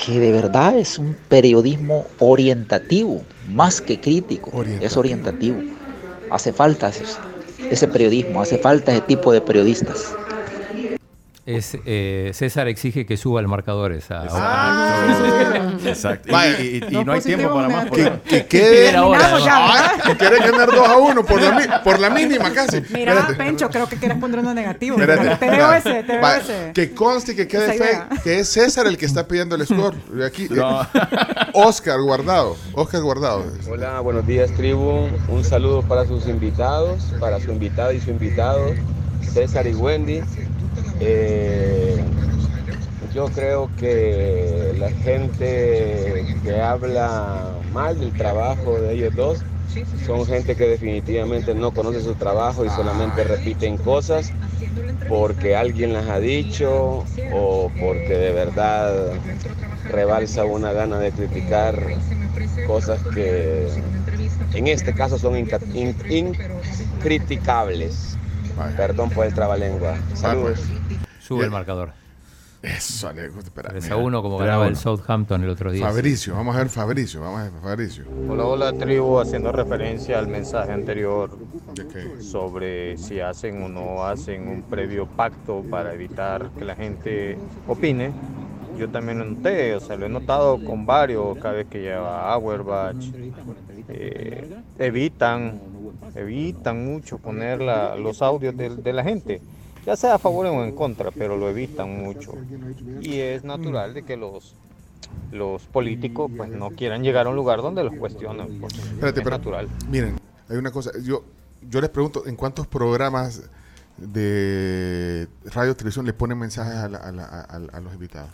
que de verdad es un periodismo orientativo, más que crítico, es orientativo. Hace falta ese, ese periodismo, hace falta ese tipo de periodistas. Es, eh, César exige que suba el marcador esa. Exacto. Y- Vaya. Y, y- y No no hay positivo, tiempo para más. Que quede. Que quiere ganar 2 a 1 por la, mi- por la mínima casi. Mira, Espérate. Pencho, creo que quieres poner uno negativo. Espérate. Te veo ese, te veo Va, ese. Que conste y que quede fe que es César el que está pidiendo el score. Aquí, eh. Oscar Guardado. Oscar Guardado. Hola, buenos días tribu. Un saludo para sus invitados, para su invitada y su invitado, César y Wendy. Eh, yo creo que la gente que habla mal del trabajo de ellos dos son gente que definitivamente no conoce su trabajo y solamente repiten cosas porque alguien las ha dicho o porque de verdad rebalsa una gana de criticar cosas que, en este caso son incriticables. Perdón por el trabalengua. Saludos. Sube el marcador. Eso, Alejo, espera. 3 mira. a 1 como ganaba el. Southampton el otro día. Fabricio, vamos a ver Fabricio, vamos a ver Fabricio. Hola, hola tribu, haciendo referencia al mensaje anterior sobre si hacen o no hacen un previo pacto para evitar que la gente opine. Yo también lo noté, o sea, lo he notado con varios, cada vez que lleva Auerbach, eh, evitan, evitan mucho poner la- los audios de, de la gente, ya sea a favor o en contra, pero lo evitan mucho. Y es natural de que los los políticos pues no quieran llegar a un lugar donde los Espérate, es pero natural. miren, hay una cosa, yo, yo les pregunto, ¿en cuántos programas de radio y televisión le ponen mensajes a, la- a la- a- a los invitados?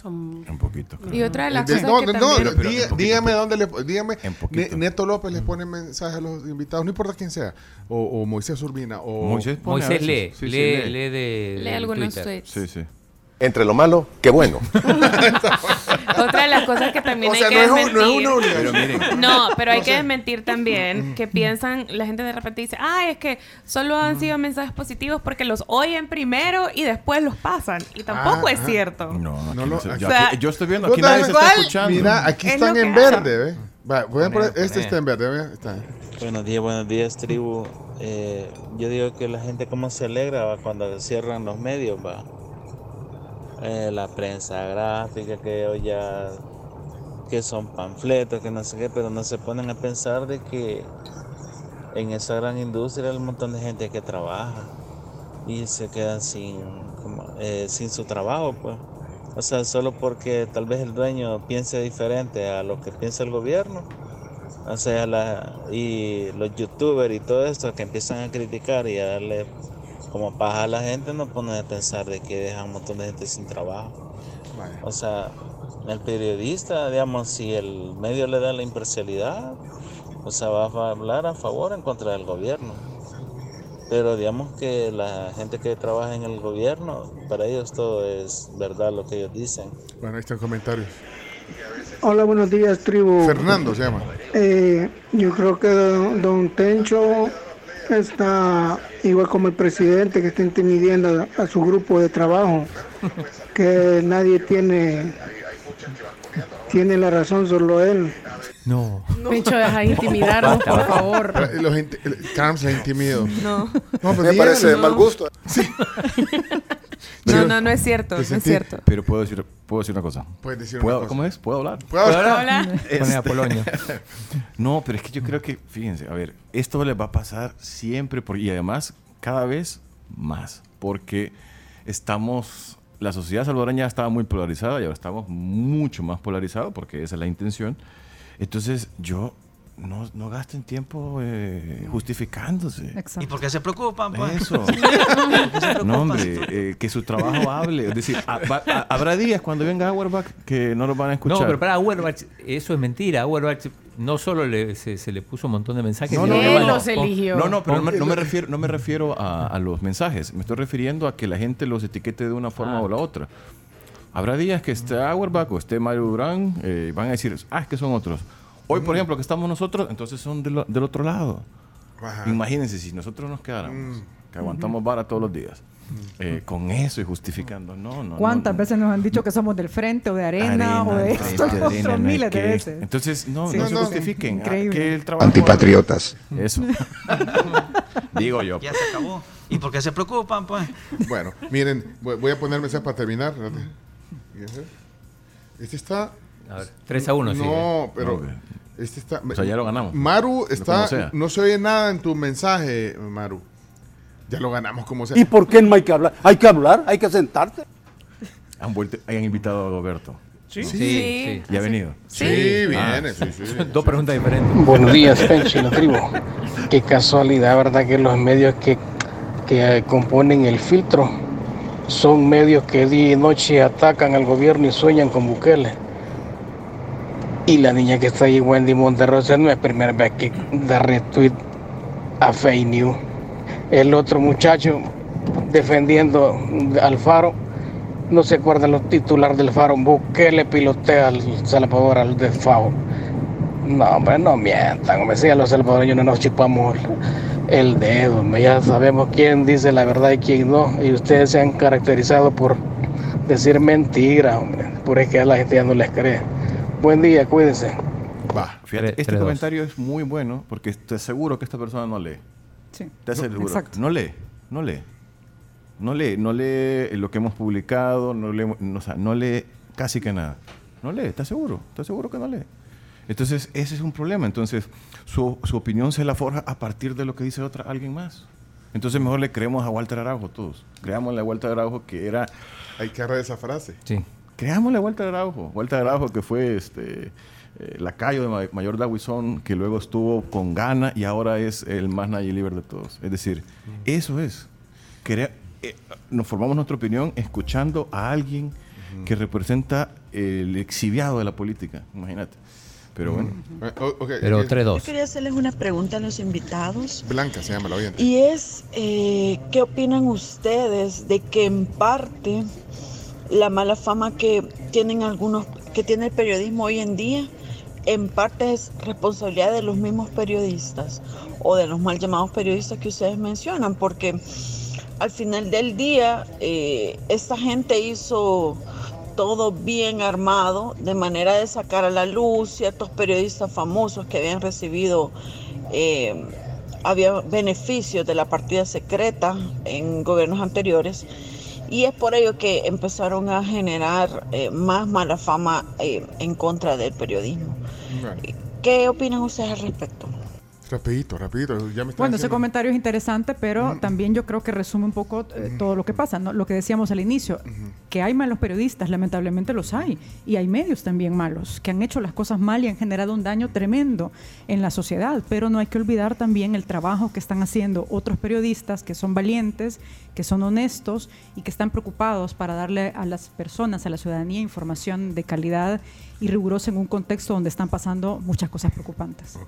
Son... Un poquito. Y otra de las Eh, cosas no, que no, también- no, Pero- pero dígame dónde le dígame Neto López les pone mensajes a los invitados, no importa quién sea, o, o Moisés Urbina o Moisés Moisés lee, Sí, sí, lee, lee. lee de, Lee algunos tweets. Sí, sí. Entre lo malo, qué bueno. Otra de las cosas que también O hay sea, que no es, un- desmentir. no es. Pero miren, No, pero hay No que sé. desmentir también que piensan, la gente de repente dice, ah, es que solo han sido mensajes positivos porque los oyen primero y después los pasan. Y tampoco Ah, es ah. cierto. no, aquí No, no, aquí- yo, O sea, aquí- yo estoy viendo, aquí nadie se está escuchando. Mira, aquí Es están en verde, ¿ve? Va, voy a poner, este está en verde, ¿ve? Está. Buenos días, buenos días, tribu. Eh, yo digo que la gente cómo se alegra ¿va? cuando cierran los medios, va. Eh, la prensa gráfica, que hoy ya que son panfletos, que no sé qué, pero no se ponen a pensar de que en esa gran industria hay un montón de gente que trabaja y se quedan sin, eh, sin su trabajo, pues. O sea, solo porque tal vez el dueño piense diferente a lo que piensa el gobierno. O sea, la, y los youtubers y todo esto que empiezan a criticar y a darle como paja a la gente, no ponen a pensar de que dejan un montón de gente sin trabajo. O sea, el periodista, digamos, si el medio le da la imparcialidad, o sea, va a hablar a favor o en contra del gobierno. Pero digamos que la gente que trabaja en el gobierno, para ellos todo es verdad lo que ellos dicen. Bueno, ahí están comentarios. Hola, buenos días, tribu. Fernando se llama. Eh, yo creo que don, don Tencho está igual como el presidente que está intimidando a, a su grupo de trabajo, que nadie tiene tiene la razón, solo él. No. Pencho, deja de intimidarnos, por favor. Los inti- el- Carms la intimido. No. No, pues Me parece de mal no. No, no, no es cierto, no es cierto. Pero puedo decir, puedo decir una cosa. Puedes decir una ¿Puedo- cosa. ¿Cómo es? ¿Puedo hablar? ¿Puedo hablar? Hola. Pone a Polonio. No, pero es que yo creo que, fíjense, a ver, esto le va a pasar siempre por- y además cada vez más, porque estamos, la sociedad salvadoreña estaba muy polarizada y ahora estamos mucho más polarizados porque esa es la intención. Entonces yo no, no gasten tiempo eh, justificándose. Exacto. ¿Y por qué se preocupan? Pues? Eso. No, hombre, eh, que su trabajo hable. Es decir, va- habrá días cuando venga Auerbach que no lo van a escuchar. No, pero para Auerbach, eso es mentira. Auerbach no solo le, se, se le puso un montón de mensajes. No, no, no, no. los eligió. No, no, pero no me, no me refiero, no me refiero a, a los mensajes. Me estoy refiriendo a que la gente los etiquete de una forma Ah. o la otra. Habrá días que esté Auerbach o esté Mario Durán, eh, van a decir, ah, es que son otros. Hoy, por ejemplo, que estamos nosotros, entonces son del, del otro lado. Ajá. Imagínense si nosotros nos quedáramos, que aguantamos vara todos los días, eh, con eso y justificando. No, no. ¿Cuántas no, no. veces nos han dicho que somos del frente o de arena, Arena, o de esto? arena, Son no miles de veces. Entonces, no, Sí, no, no, se no. justifiquen. ah, Increíble. que el trabajo- Antipatriotas. Eso. Digo yo. Ya se acabó. ¿Y por qué se preocupan? Pues Bueno, miren, voy a poner mensaje para terminar. Este está. A ver, 3 a 1, sí. No, pero. Este está. O sea, ya lo ganamos. Maru está. No se oye nada en tu mensaje, Maru. Ya lo ganamos como sea. ¿Y por qué no hay que hablar? Hay que hablar, hay que sentarse. Han, vuelto, hayan invitado a Roberto. Sí, Sí. sí. ¿Y ha venido? Sí, Ah, viene, sí, sí. Dos preguntas diferentes. Buenos días, Pencho y la tribu. Qué casualidad, ¿verdad? Que los medios que, que eh, componen el filtro son medios que día y noche atacan al gobierno y sueñan con Bukele. Y la niña que está ahí, Wendy Monterrosa, no es primera vez que da retweet a fake news. El otro muchacho defendiendo al Faro, no se acuerdan los titulares del Faro, Bukele pilotea al Salvador al de FAO No, hombre, no mientan. Me decían los salvadoreños no nos chupamos el dedo. hombre. Ya sabemos quién dice la verdad y quién no. Y ustedes se han caracterizado por decir mentiras, hombre. Por es que a la gente ya no les cree. Buen día, cuídense. Va. Fíjate, este tres, dos. comentario es muy bueno porque te aseguro que esta persona no lee. Sí. Te aseguro. exacto. No lee, no lee. No lee, no lee lo que hemos publicado, no lee, no, o sea, no lee casi que nada. No lee, ¿estás seguro? ¿Estás seguro que no lee? Entonces, ese es un problema. Entonces, su, su opinión se la forja a partir de lo que dice otra, alguien más. Entonces, mejor le creemos a Walter Araujo todos. Creámosle a Walter Araujo que era... Hay que agarrar esa frase. Sí. Creámosle a Walter Araujo. Walter Araujo que fue este eh, lacayo de Ma- Mayor Dawison, que luego estuvo con Gana y ahora es el más Nayib Libre de todos. Es decir, eso es. Crea- eh, nos formamos nuestra opinión escuchando a alguien que representa el exhibiado de la política. Imagínate. Pero bueno. Eh, Pero eh, 3-2. Yo quería hacerles una pregunta a los invitados. Blanca se llama la oyente. Y es, eh, ¿qué opinan ustedes de que en parte la mala fama que tienen algunos, que tiene el periodismo hoy en día, en parte es responsabilidad de los mismos periodistas o de los mal llamados periodistas que ustedes mencionan? Porque al final del día, eh, esta gente hizo todo bien armado, de manera de sacar a la luz ciertos periodistas famosos que habían recibido eh, había beneficios de la partida secreta en gobiernos anteriores y es por ello que empezaron a generar eh, más mala fama eh, en contra del periodismo. ¿Qué opinan ustedes al respecto? Rapidito, rapidito. Ya me Bueno, ese comentario es interesante, pero también yo creo que resume un poco eh, todo lo que pasa, ¿no? Lo que decíamos al inicio, que hay malos periodistas, lamentablemente los hay, y hay medios también malos, que han hecho las cosas mal y han generado un daño tremendo en la sociedad, pero no hay que olvidar también el trabajo que están haciendo otros periodistas que son valientes, que son honestos y que están preocupados para darle a las personas, a la ciudadanía, información de calidad y rigurosa en un contexto donde están pasando muchas cosas preocupantes.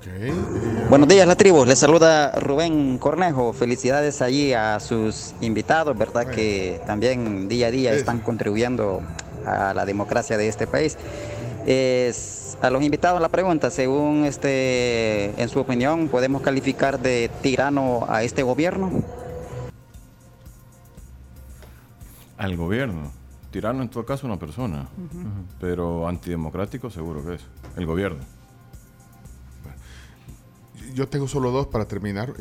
Buenos días, la tribu. Les saluda Rubén Cornejo. Felicidades allí a sus invitados, ¿verdad? Que también día a día están contribuyendo a la democracia de este país. Es- a los invitados la pregunta, según este, en su opinión, ¿podemos calificar de tirano a este gobierno? Al gobierno. Tirano en todo caso una persona. Pero antidemocrático seguro que es. El gobierno. Yo tengo solo dos para terminar.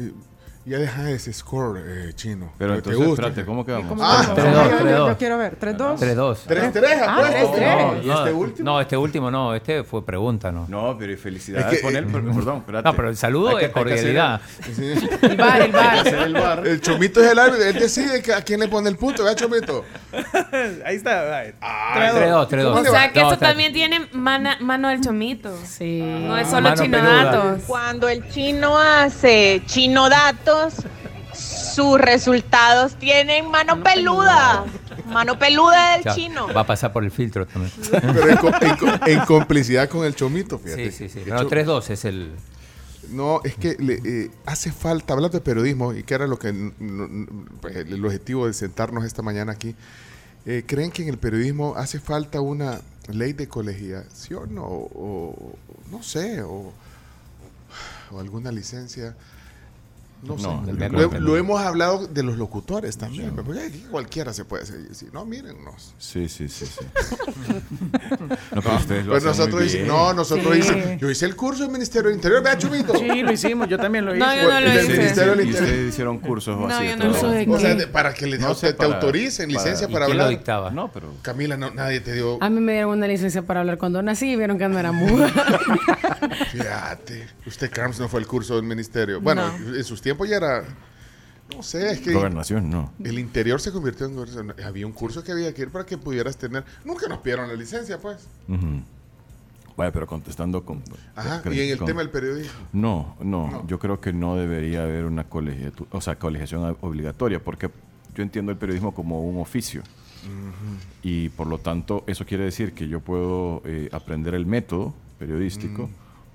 Ya deja ese score eh, chino. Pero te entonces, gusta. espérate, ¿cómo quedamos? ¿Cómo Ah, quedamos? 3-2, Yo- yo- 3-2. Yo quiero ver, 3-2. 3-2. 3-3, Ah, apuesto. 3-3. No, ¿Y este último? No, este último no, este fue pregunta, ¿no? No, pero felicidades Es que, por él, eh, perdón, espérate. No, pero el saludo es cordialidad. Sí. El bar, el bar. El bar. El chomito es el árbitro. Él decide que- a quién le pone el punto. ¿Verdad, chomito? Ahí está. Ah, 3-2, 3-2. O sea que está- también tiene mana- mano del chomito. Sí. No es solo chino datos. Cuando el chino hace chino datos, sus resultados tienen mano peluda. Mano peluda del Ya, chino. Va a pasar por el filtro también. Pero en, co- en co- en complicidad con el chomito, fíjate. Sí, sí, No, Cho- 3-2 es el. No, es que le, eh, hace falta, hablando de periodismo, y que era lo que pues, el objetivo de sentarnos esta mañana aquí, eh, ¿creen que en el periodismo hace falta una ley de colegiación o, o- no sé, o, o alguna licencia? No, sé. No, el Lo, hemos hablado de los locutores también, porque aquí cualquiera se puede hacer. Si no, mírennos. Sí, sí, sí, sí. no, pero ustedes lo Pues hacen nosotros muy hice- bien. no, nosotros Sí. hice- yo hice el curso del Ministerio del Interior, vea Chumito. Sí, lo hicimos. Yo también lo hice. No, yo no lo Del hice. Ministerio del Y Interior. ustedes hicieron cursos No, así. yo no. ¿Curso de O sea, de- para que le, No te, sé, te para- autoricen para- licencia ¿Y para quién lo hablar. dictaba? No, pero. Camila, no, nadie te dio. A mí me dieron una licencia para hablar cuando nací y vieron que no era muda. Fíjate, usted, Carms, no fue al curso del ministerio. Bueno, en sus tiempos ya era. No sé, es que. Gobernación, no. El interior se convirtió en gobernación. Había un curso que había que ir para que pudieras tener. Nunca nos pidieron la licencia, pues. Vaya, pero contestando con. Ajá, con- y en el con- tema del periodismo. No, no, No. yo creo que no debería haber una colegiatu- o sea, colegiación obligatoria, porque yo entiendo el periodismo como un oficio. Y por lo tanto, eso quiere decir que yo puedo eh, aprender el método periodístico,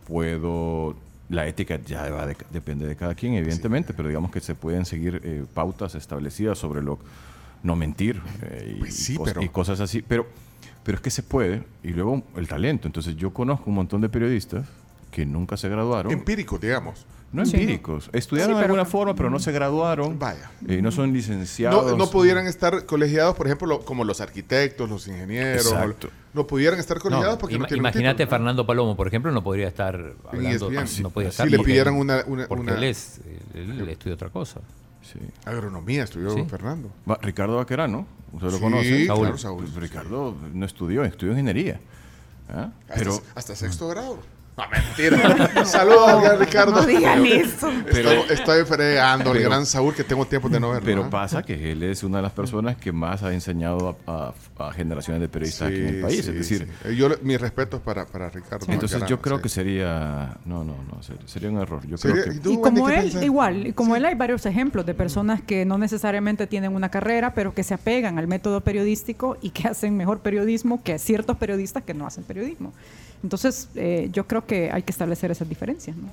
puedo. La ética ya va de- depende de cada quien, evidentemente, pero digamos que se pueden seguir eh, pautas establecidas sobre lo. No mentir eh, y, Pues sí, cos- pero- y cosas así. Pero, pero es que se puede. Y luego el talento. Entonces, yo conozco un montón de periodistas que nunca se graduaron. Empíricos, digamos. No Sí. empíricos. Estudiaron Sí, de alguna forma, pero no se graduaron. Vaya. Y no son licenciados. No, no pudieran estar colegiados, por ejemplo, lo- como los arquitectos, los ingenieros. Exacto. No pudieran estar colegiados No, porque no tienen imagínate título. Fernando Palomo, por ejemplo, no podría estar hablando, ESPN. no podía Si estar le porque- pidieran una- una- porque una- él es, él estudia otra cosa. Sí. Agronomía estudió Sí. Fernando. Va, Ricardo Vaquerano, usted lo Sí, conoce. claro, Saúl. Pues Ricardo no estudió, estudió ingeniería. ¿Ah? Pero, hasta, hasta sexto grado. No, mentira. Saludos, gran Ricardo. No digan eso. Pero- estoy, estoy fregando gran Saúl que tengo tiempo de no verlo. pero ¿ah? pasa que él es una de las personas que más ha enseñado a, a- a generaciones de periodistas aquí en el país. sí, es decir, sí. Eh, Yo, le- mis respetos para, para Ricardo. entonces yo creo sí. que sería. No, no, no, ser- sería un error. Yo Sería- creo que. ¿y tú, Y Wendy, como él, piensas? igual, y como él hay varios ejemplos de personas que no necesariamente tienen una carrera, pero que se apegan al método periodístico y que hacen mejor periodismo que ciertos periodistas que no hacen periodismo. Entonces, eh, yo creo que hay que establecer esas diferencias. ¿no?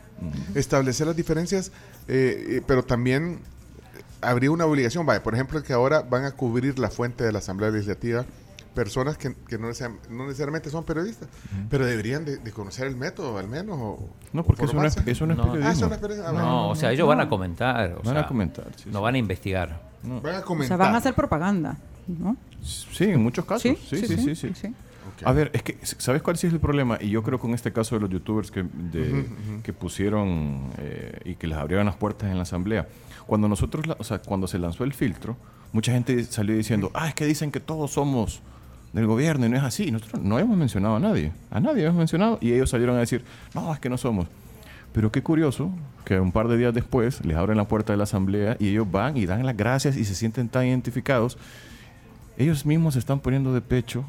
establecer las diferencias, eh, eh, pero también habría una obligación, vaya, por ejemplo, que ahora van a cubrir la fuente de la Asamblea Legislativa personas que, que no, necesariam- no necesariamente son periodistas, pero deberían de, de conocer el método al menos. O, No, porque o eso no es- eso no es Ah, periodismo. eso no es periodismo. Ah. No, o sea, ellos van a comentar. o Van a comentar, sí, no van a investigar. Van a O comentar. sea, van a hacer propaganda. ¿no? Sí, en muchos casos. Sí, sí, sí. sí, sí. A ver, es que, ¿sabes cuál sí es el problema? Y yo creo con este caso de los youtubers que, de- Ujú, ujú. que pusieron eh, y que les abrieron las puertas en la asamblea, cuando nosotros, la- o sea, cuando se lanzó el filtro, mucha gente salió diciendo, ah, es que dicen que todos somos del gobierno y no es así. Nosotros no hemos mencionado a nadie, a nadie hemos mencionado y ellos salieron a decir, no, es que no somos. Pero qué curioso que un par de días después les abren la puerta de la asamblea y ellos van y dan las gracias y se sienten tan identificados. Ellos mismos se están poniendo de pecho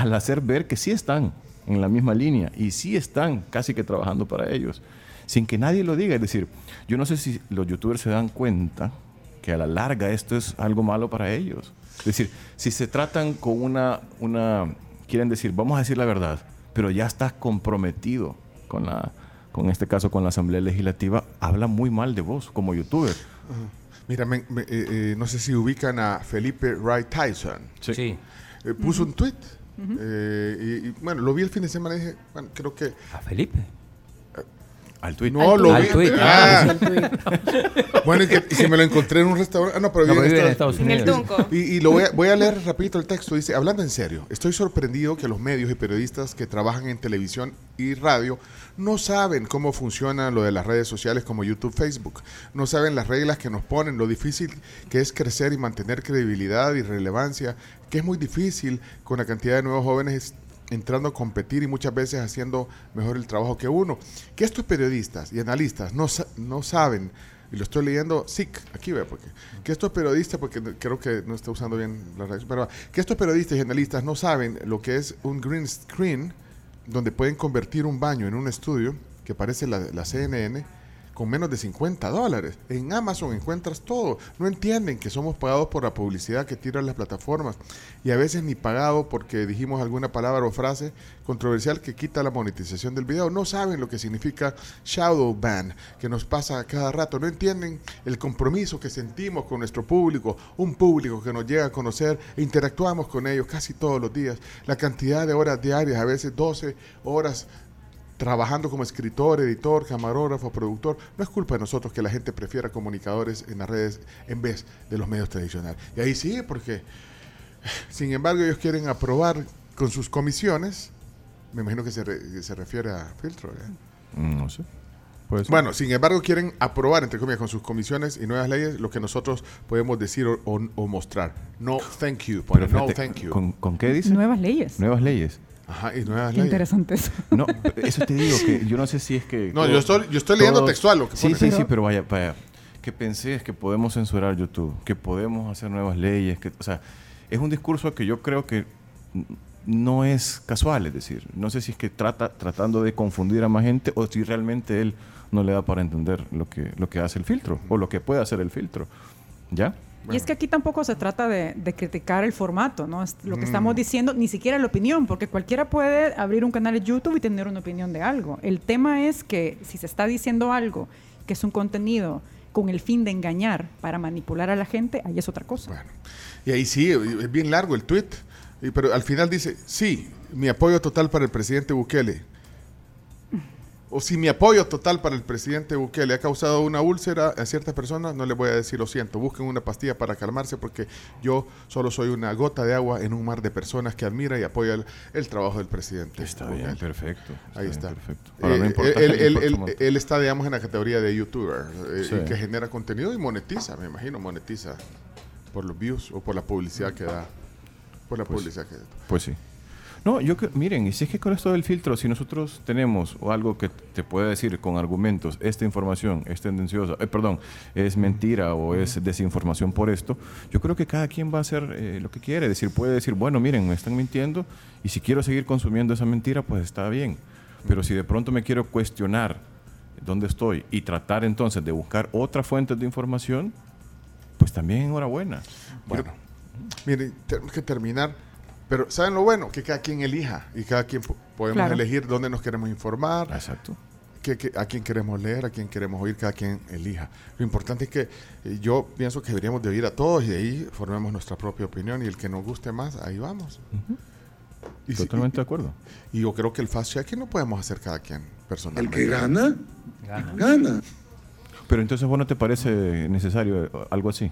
al hacer ver que sí están en la misma línea y sí están casi que trabajando para ellos, sin que nadie lo diga. Es decir, yo no sé si los youtubers se dan cuenta que a la larga esto es algo malo para ellos. Es decir, si se tratan con una, una quieren decir, vamos a decir la verdad, pero ya estás comprometido con la, con este caso con la Asamblea Legislativa, habla muy mal de vos como youtuber. Mira, me- me- eh, eh, no sé si ubican a Felipe Wright Tyson. Sí. Eh, puso un tweet. Eh, y, y, bueno, lo vi el fin de semana y dije, bueno, creo que. ¿A Felipe? Al tweet. No, Al lo vi. Tweet, Ah. ah, bueno, y, que, y si me lo encontré en un restaurante. Ah, no, pero No, vive pero vive en Estados En el Unidos. Tunco. Y, y lo voy a, voy a leer rapidito el texto. Dice, hablando en serio, estoy sorprendido que los medios y periodistas que trabajan en televisión y radio no saben cómo funciona lo de las redes sociales como YouTube, Facebook. No saben las reglas que nos ponen, lo difícil que es crecer y mantener credibilidad y relevancia, que es muy difícil con la cantidad de nuevos jóvenes entrando a competir y muchas veces haciendo mejor el trabajo que uno. Que estos periodistas y analistas no, no saben, y lo estoy leyendo SIC, aquí ve, porque que estos periodistas, porque creo que no está usando bien la red, pero que estos periodistas y analistas no saben lo que es un green screen, donde pueden convertir un baño en un estudio, que parece la, CNN, con menos de 50 dólares. En Amazon encuentras todo. No entienden que somos pagados por la publicidad que tiran las plataformas y a veces ni pagado porque dijimos alguna palabra o frase controversial que quita la monetización del video. No saben lo que significa shadow ban, que nos pasa cada rato. No entienden el compromiso que sentimos con nuestro público, un público que nos llega a conocer e interactuamos con ellos casi todos los días. La cantidad de horas diarias, a veces 12 horas trabajando como escritor, editor, camarógrafo, productor, no es culpa de nosotros que la gente prefiera comunicadores en las redes en vez de los medios tradicionales. Y ahí sí, porque, sin embargo, ellos quieren aprobar con sus comisiones, me imagino que se, re- se refiere a filtro. ¿eh? No sé. Bueno, sin embargo, quieren aprobar, entre comillas, con sus comisiones y nuevas leyes lo que nosotros podemos decir o, o- o mostrar. No, thank you. pone, Pero no, fíjate, thank you. ¿con, con qué dice? Nuevas leyes. Nuevas leyes. Ajá, y nuevas Qué leyes. interesante eso. No, eso te digo que yo no sé si es que. No, yo estoy- yo estoy leyendo textual lo que Sí, pone. sí, sí, pero vaya, vaya. Que pensé es que podemos censurar YouTube, que podemos hacer nuevas leyes, que, o sea, es un discurso que yo creo que no es casual, es decir, no sé si es que trata tratando de confundir a más gente o si realmente él no le da para entender lo que lo que hace el filtro o lo que puede hacer el filtro. ¿Ya? Y es que aquí tampoco se trata de, de criticar el formato, ¿no? Es lo que Mm. estamos diciendo, ni siquiera la opinión, porque cualquiera puede abrir un canal de YouTube y tener una opinión de algo. El tema es que si se está diciendo algo que es un contenido con el fin de engañar para manipular a la gente, ahí es otra cosa. Y ahí sí, es bien largo el tweet, pero al final dice, sí, mi apoyo total para el presidente Bukele. O si mi apoyo total para el presidente Bukele ha causado una úlcera a ciertas personas, no les voy a decir lo siento. Busquen una pastilla para calmarse porque yo solo soy una gota de agua en un mar de personas que admira y apoya el, el trabajo del presidente. Está bien, perfecto. Ahí está bien, perfecto. No Eh, importa él, el él- él- él está, digamos, en la categoría de youtuber, eh, Sí. que genera contenido y monetiza, me imagino, monetiza por los views o por la publicidad que da. Por la Pues- publicidad que da. Pues sí. No, yo que, miren, y si es que con esto del filtro, si nosotros tenemos algo que te puede decir con argumentos, esta información es tendenciosa, eh, perdón, es mentira o es desinformación por esto, yo creo que cada quien va a hacer eh, lo que quiere. Decir, puede decir, bueno, miren, me están mintiendo y si quiero seguir consumiendo esa mentira, pues está bien. Pero si de pronto me quiero cuestionar dónde estoy y tratar entonces de buscar otras fuentes de información, pues también enhorabuena. Bueno, miren, tenemos que terminar. Pero ¿saben lo bueno? Que cada quien elija y cada quien po- podemos Claro. elegir dónde nos queremos informar. Exacto. Que, que- a quién queremos leer, a quién queremos oír, cada quien elija. Lo importante es que eh, yo pienso que deberíamos de oír a todos y de ahí formemos nuestra propia opinión y el que nos guste más, ahí vamos. Y si- Totalmente y- de acuerdo. Y yo creo que el fast checking no podemos hacer cada quien personalmente. que gana, gana. Pero entonces, ¿vos no te parece necesario algo así?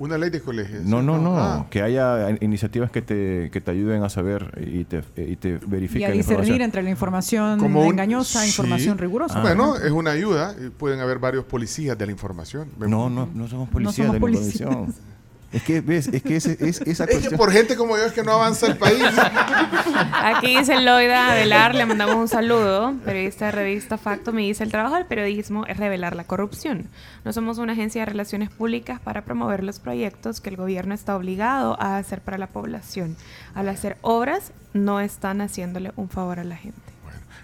Una ley de colegios. No, no, no. Ah. Que haya iniciativas que te, que te ayuden a saber y te, y te Y verifiquen a la discernir entre la información Como un- engañosa e información rigurosa. Bueno, es una ayuda. y Pueden haber varios policías de la información. No, no, no somos policías somos de la policías. información. Es que, ¿ves? Es que ese- es, esa Es que cuestión... por gente como yo es que no avanza el país. Aquí dice Loida Adelar, le mandamos un saludo. Periodista de revista Facto me dice, el trabajo del periodismo es revelar la corrupción. No somos una agencia de relaciones públicas para promover los proyectos que el gobierno está obligado a hacer para la población. Al hacer obras, no están haciéndole un favor a la gente.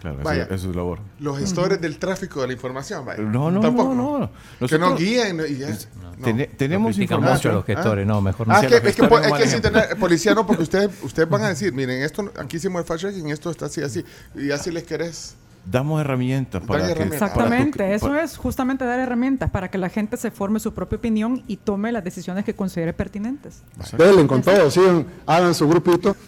Claro, eso, Vaya. eso es su labor. Los gestores del tráfico de la información. vaya. No, no, Tampoco. no, no. Que no Nosotros- guíen y ya. No. Tene- tenemos información. mucho a los gestores, no, mejor no. Ah, Sí, que- los es que, es que sí ejemplo. tener policía no, porque ustedes, ustedes van a decir, miren, esto aquí hicimos el fact checking, esto está así, así, y así les querés. Damos herramientas para que... herramientas. para tu- Exactamente, eso para- es justamente dar herramientas para que la gente se forme su propia opinión y tome las decisiones que considere pertinentes. Denle con todo, sigan, hagan su grupito.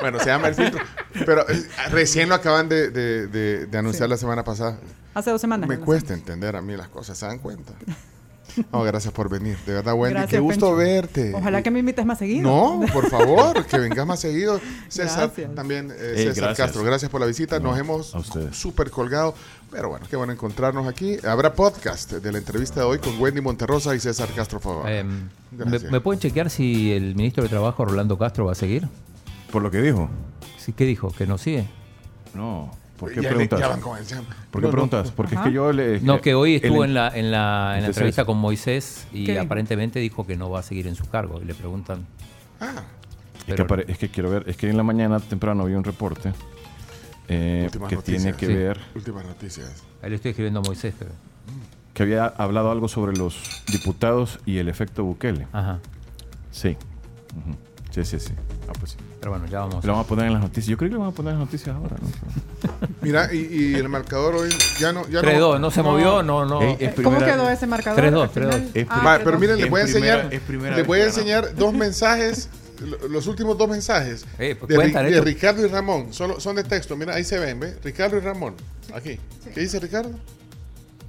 Bueno, se llama el filtro. Pero eh, recién lo acaban de, de- de- de anunciar Sí. la semana pasada. Hace dos semanas. Me cuesta entender a mí las cosas, ¿se dan cuenta? No, gracias por venir. De verdad, Wendy, Gracias, qué gusto Pencho. verte. Ojalá que me invites más seguido. No, por favor, que vengas más seguido. César, Gracias. también eh, César gracias. Castro, gracias por la visita. Nos hemos súper colgado. Pero bueno, qué bueno encontrarnos aquí. Habrá podcast de la entrevista de hoy con Wendy Monterrosa y César Castro Favor. Eh, ¿me, me pueden chequear si el ministro de Trabajo, Rolando Castro, va a seguir? Por lo que dijo. Sí, ¿Qué dijo? ¿Que no sigue? No. ¿Por qué Ya preguntas? ya van con el jam. ¿Por qué No, no. preguntas? Porque Ajá. es que yo le... No, que hoy el- estuvo en la, en la, en la entrevista con Moisés y aparentemente dijo que no va a seguir en su cargo. Y le preguntan. Ah. Es que, es que quiero ver, es que en la mañana temprano vi un reporte eh, que noticias. tiene que Sí. ver Últimas noticias. Ahí le estoy escribiendo a Moisés, pero. que había hablado algo sobre los diputados y el efecto Bukele. Ajá. Sí. Sí, sí, sí. Ah, pues sí. Pero bueno, ya vamos. Lo vamos a poner en las noticias. Yo creo que lo vamos a poner en las noticias ahora. ¿no? Mira, y, y el marcador hoy ya no. Ya 3-2, no se movió, no, no. Ey, es ¿Cómo primera- quedó ese marcador? 3-2, al final? 3-2. Es Ah, Va, 3-2. pero miren, les Es voy a enseñar, primera les voy a enseñar dos mensajes, lo- los últimos dos mensajes Eh, pues de. Ricardo y Ramón. Solo, son de texto, mira, ahí se ven, ¿ve? Ricardo y Ramón, aquí. ¿Qué dice Ricardo?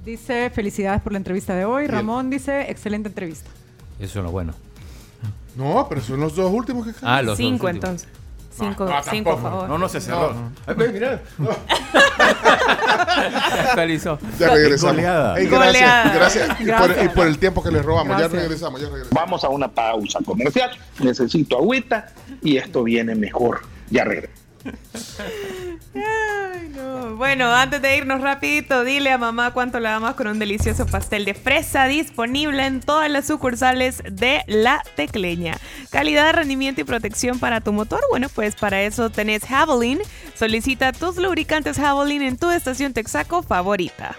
Dice, felicidades por la entrevista de hoy. Bien. Ramón dice, excelente entrevista. Eso es lo bueno. No, pero son los dos últimos que Ah, los Cinco dos últimos. entonces. Cinco, no, cinco, por favor. No, no se cerró. Ay, ve, mira. Actualizó. Ya regresamos. Goleada. Ey, gracias, Goleada. gracias. Y por, Gracias. y por el tiempo que les robamos. Gracias. Ya regresamos, ya regresamos. Vamos a una pausa comercial. Necesito agüita y esto viene mejor. Ya regreso. Bueno, antes de irnos rapidito, dile a mamá cuánto le amas con un delicioso pastel de fresa disponible en todas las sucursales de La Tecleña. Calidad, rendimiento y protección para tu motor. Bueno, pues para eso tenés Javelin. Solicita tus lubricantes Javelin en tu estación Texaco favorita.